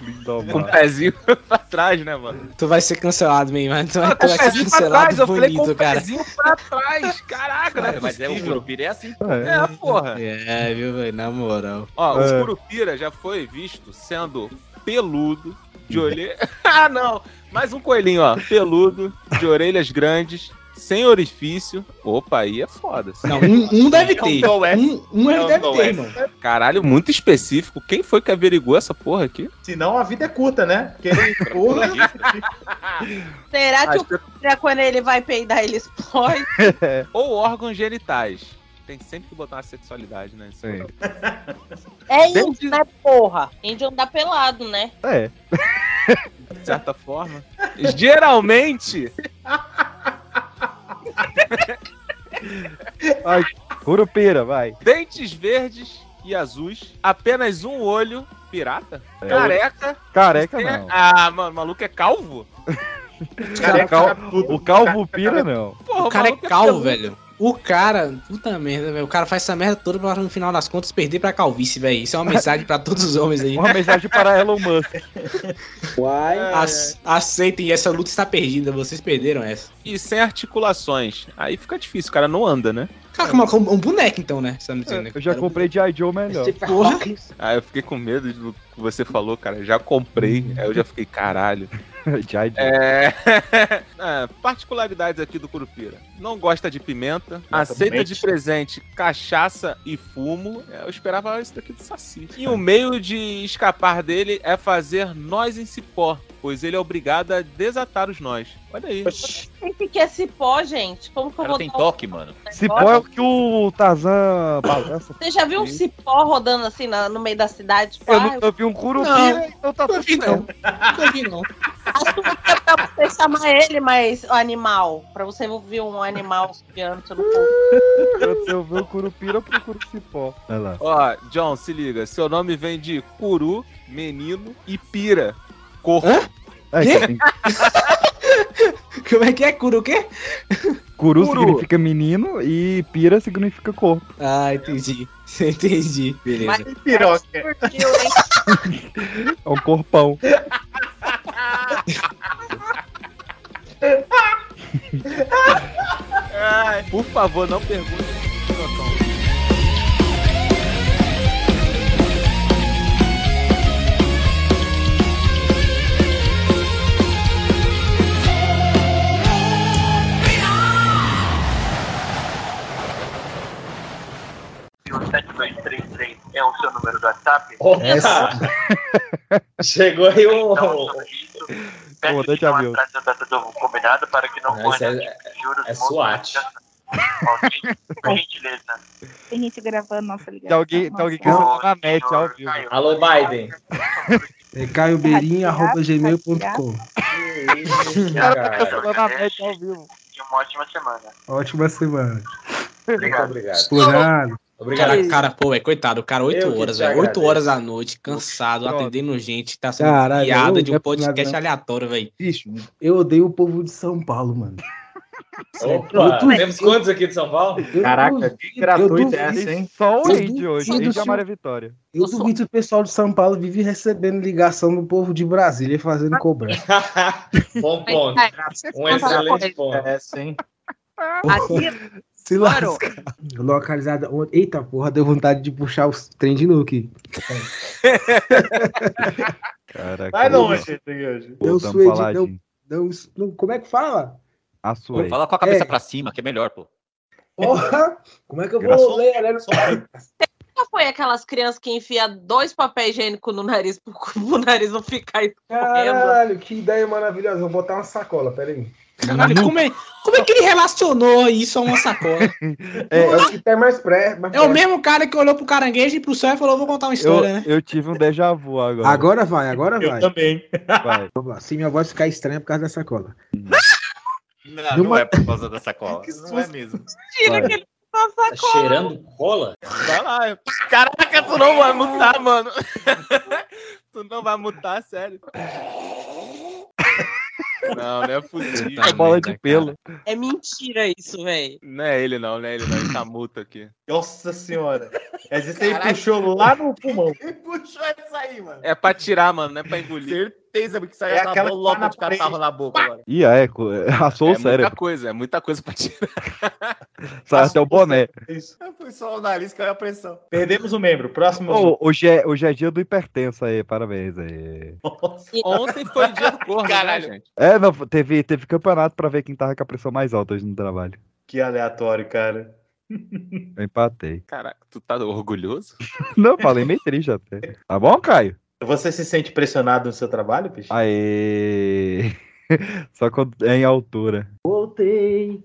Lindomar. Com o pezinho pra trás, né, mano? Tu vai ser cancelado, mesmo, mas tu vai, Ah, tu vai ser pezinho pra cancelado trás, eu falei com bonito, o cara. pezinho pra trás. Caraca, não é Mas é o. Curupira é assim. É. É, porra. É, viu, velho, na moral. Ó, É. o Curupira já foi visto sendo peludo, de orelha. ah, não! Mais um coelhinho, ó. Peludo, de orelhas grandes, sem orifício. Opa, aí é foda. Não, um, um deve É um ter. Um, um ele É deve ter, irmão. Caralho, muito específico. Quem foi que averigou essa porra aqui? Senão a vida é curta, né? Porque ele porra. Será que Acho o cara, quando ele vai peidar, ele explode? Ou órgãos genitais. Tem sempre que botar uma sexualidade, né? Isso aí. É índio, né, porra? Índio anda pelado, né? É. De certa forma. Geralmente. Ai, Curupira, vai. Dentes verdes e azuis. Apenas um olho. Pirata? É. Careca. Careca Tem- não. Ah, mano, o maluco é calvo? o, cal- o calvo pira, não. Porra, o cara é maluco calvo, peludo. velho. O cara, puta merda, velho. O cara faz essa merda toda pra no final das contas perder pra calvície, velho. Isso é uma mensagem pra todos os homens aí. Uma mensagem para Elon Musk. Uai. Ac- aceitem, essa luta está perdida. Vocês perderam essa. E sem articulações. Aí fica difícil, o cara não anda, né? Cara, como, como um boneco então, né? Você tá me dizendo, né? Eu já comprei G.I. Joe melhor. Porra. Ah, eu fiquei com medo do que você falou, cara. Já comprei. Aí eu já fiquei, caralho. Joe. É... Ah, particularidades aqui do Curupira. Não gosta de pimenta. aceita de presente cachaça e fumo. É, Eu esperava isso daqui do Saci. E o meio de escapar dele é fazer nós em cipó, pois ele é obrigado a desatar os nós. Olha aí. O que é cipó, gente? Como que eu vou dar um- mano. Cipó é o que o Tarzan balança. Você já viu um cipó rodando assim na- no meio da cidade? Tipo, Eu ah, nunca vi um curupira, Não, então tá tudo não. Nunca vi, não. É pra você chamar ele, mas o animal. Pra você ouvir um animal subiando no seu corpo. Quando eu ver o curupira, eu procuro cipó. Olha lá. Ó, John, se liga. Seu nome vem de curu, menino e pira. Corpo. É, Quê? tem- Como é que é? Cura o quê? Curu, Curu. significa menino e pira significa corpo. Ah, entendi. Entendi. Beleza. Mas Piroca. curtiu, hein? É um corpão. Por favor, não pergunte. Pirocão. O 7233 é o seu número do WhatsApp? Essa. Chegou aí o. Então, isso, peço Comandante que não atrase a data do combinado para que não corra é- juros, é SWAT. Ok? Por gentileza. Tem gente gravando nossa ligação. alguém, tem alguém que Nossa. entrou na net ao vivo. Alô, Biden. É caiobeirinho.gmail.com O cara tá cancelando na net ao vivo. E uma ótima semana. Ótima semana. Muito obrigado. Por nada. Obrigado. Cara, cara, pô, é coitado, o cara, 8 Eu que horas, velho. 8 agradeço. horas da noite, cansado, atendendo gente, tá sendo Caralho, piada de um é nada, podcast não. aleatório, velho. Bicho, eu odeio o povo de São Paulo, mano. Opa, duvido- temos quantos aqui de São Paulo? Eu Caraca, duvido- que gratuita duvido- é essa, hein? Só o Andy hoje. e a se- Maria Vitória. Eu duvido que o pessoal de São Paulo vive recebendo ligação do povo de Brasília fazendo cobrança. Bom ponto. Um excelente ponto. É essa, hein? Aqui, Se Claro. lasca. Localizada onde? Eita porra, deu vontade de puxar os trem de aqui. Caraca. Vai longe. Deu suede, deu, deu, não, como é que fala? A sua. Fala com a cabeça É. pra cima, que é melhor, pô. Porra! Como é que eu vou ler? né? Nunca foi aquelas crianças que enfiam dois papéis higiênicos no nariz pro, pro nariz não ficar escorrendo? Caralho, que ideia maravilhosa. Vou botar uma sacola, peraí. Caralho, como é, como é que ele relacionou isso a uma sacola? É, é o que tem mais pré. mais É o mesmo cara que olhou pro caranguejo e pro céu e falou: vou contar uma Eu, história, né? eu tive um déjà vu agora. Agora vai, agora Eu vai. também. Vai. Vamos lá. Se minha voz ficar estranha é por causa da sacola. Não, Numa- não é por causa da sacola. Não é mesmo. Tira Vai. aquele nossa Tá cheirando cola? Vai lá. Caraca, tu não vai mutar, mano. tu não vai mutar, sério. Não, não é possível. Tá É bola de pelo. É mentira isso, velho. Não é ele não, não é ele não. Ele tá multa aqui. Nossa senhora. Vezes ele puxou lá no pulmão. Quem puxou essa aí, mano? É pra tirar, mano, não é pra engolir. certeza que sai É essa aquela que bolota tá de catarro na boca agora. Ih, é, co- assou é o cérebro. muita coisa, é muita coisa pra tirar. Sai até o boné. Isso. Foi só o nariz que caiu a pressão. Perdemos o membro. Próximo. Ô, hoje, é, hoje é dia do hipertenso aí, parabéns aí. Ontem foi dia do corno, né, Caralho. gente? É, não, teve, teve campeonato pra ver quem tava com a pressão mais alta hoje no trabalho. Que aleatório, cara. Eu empatei. Caraca, tu tá orgulhoso? Não, falei meio triste até. Tá bom, Caio? Você se sente pressionado no seu trabalho, bicho? Aê. Só quando é em altura. Voltei.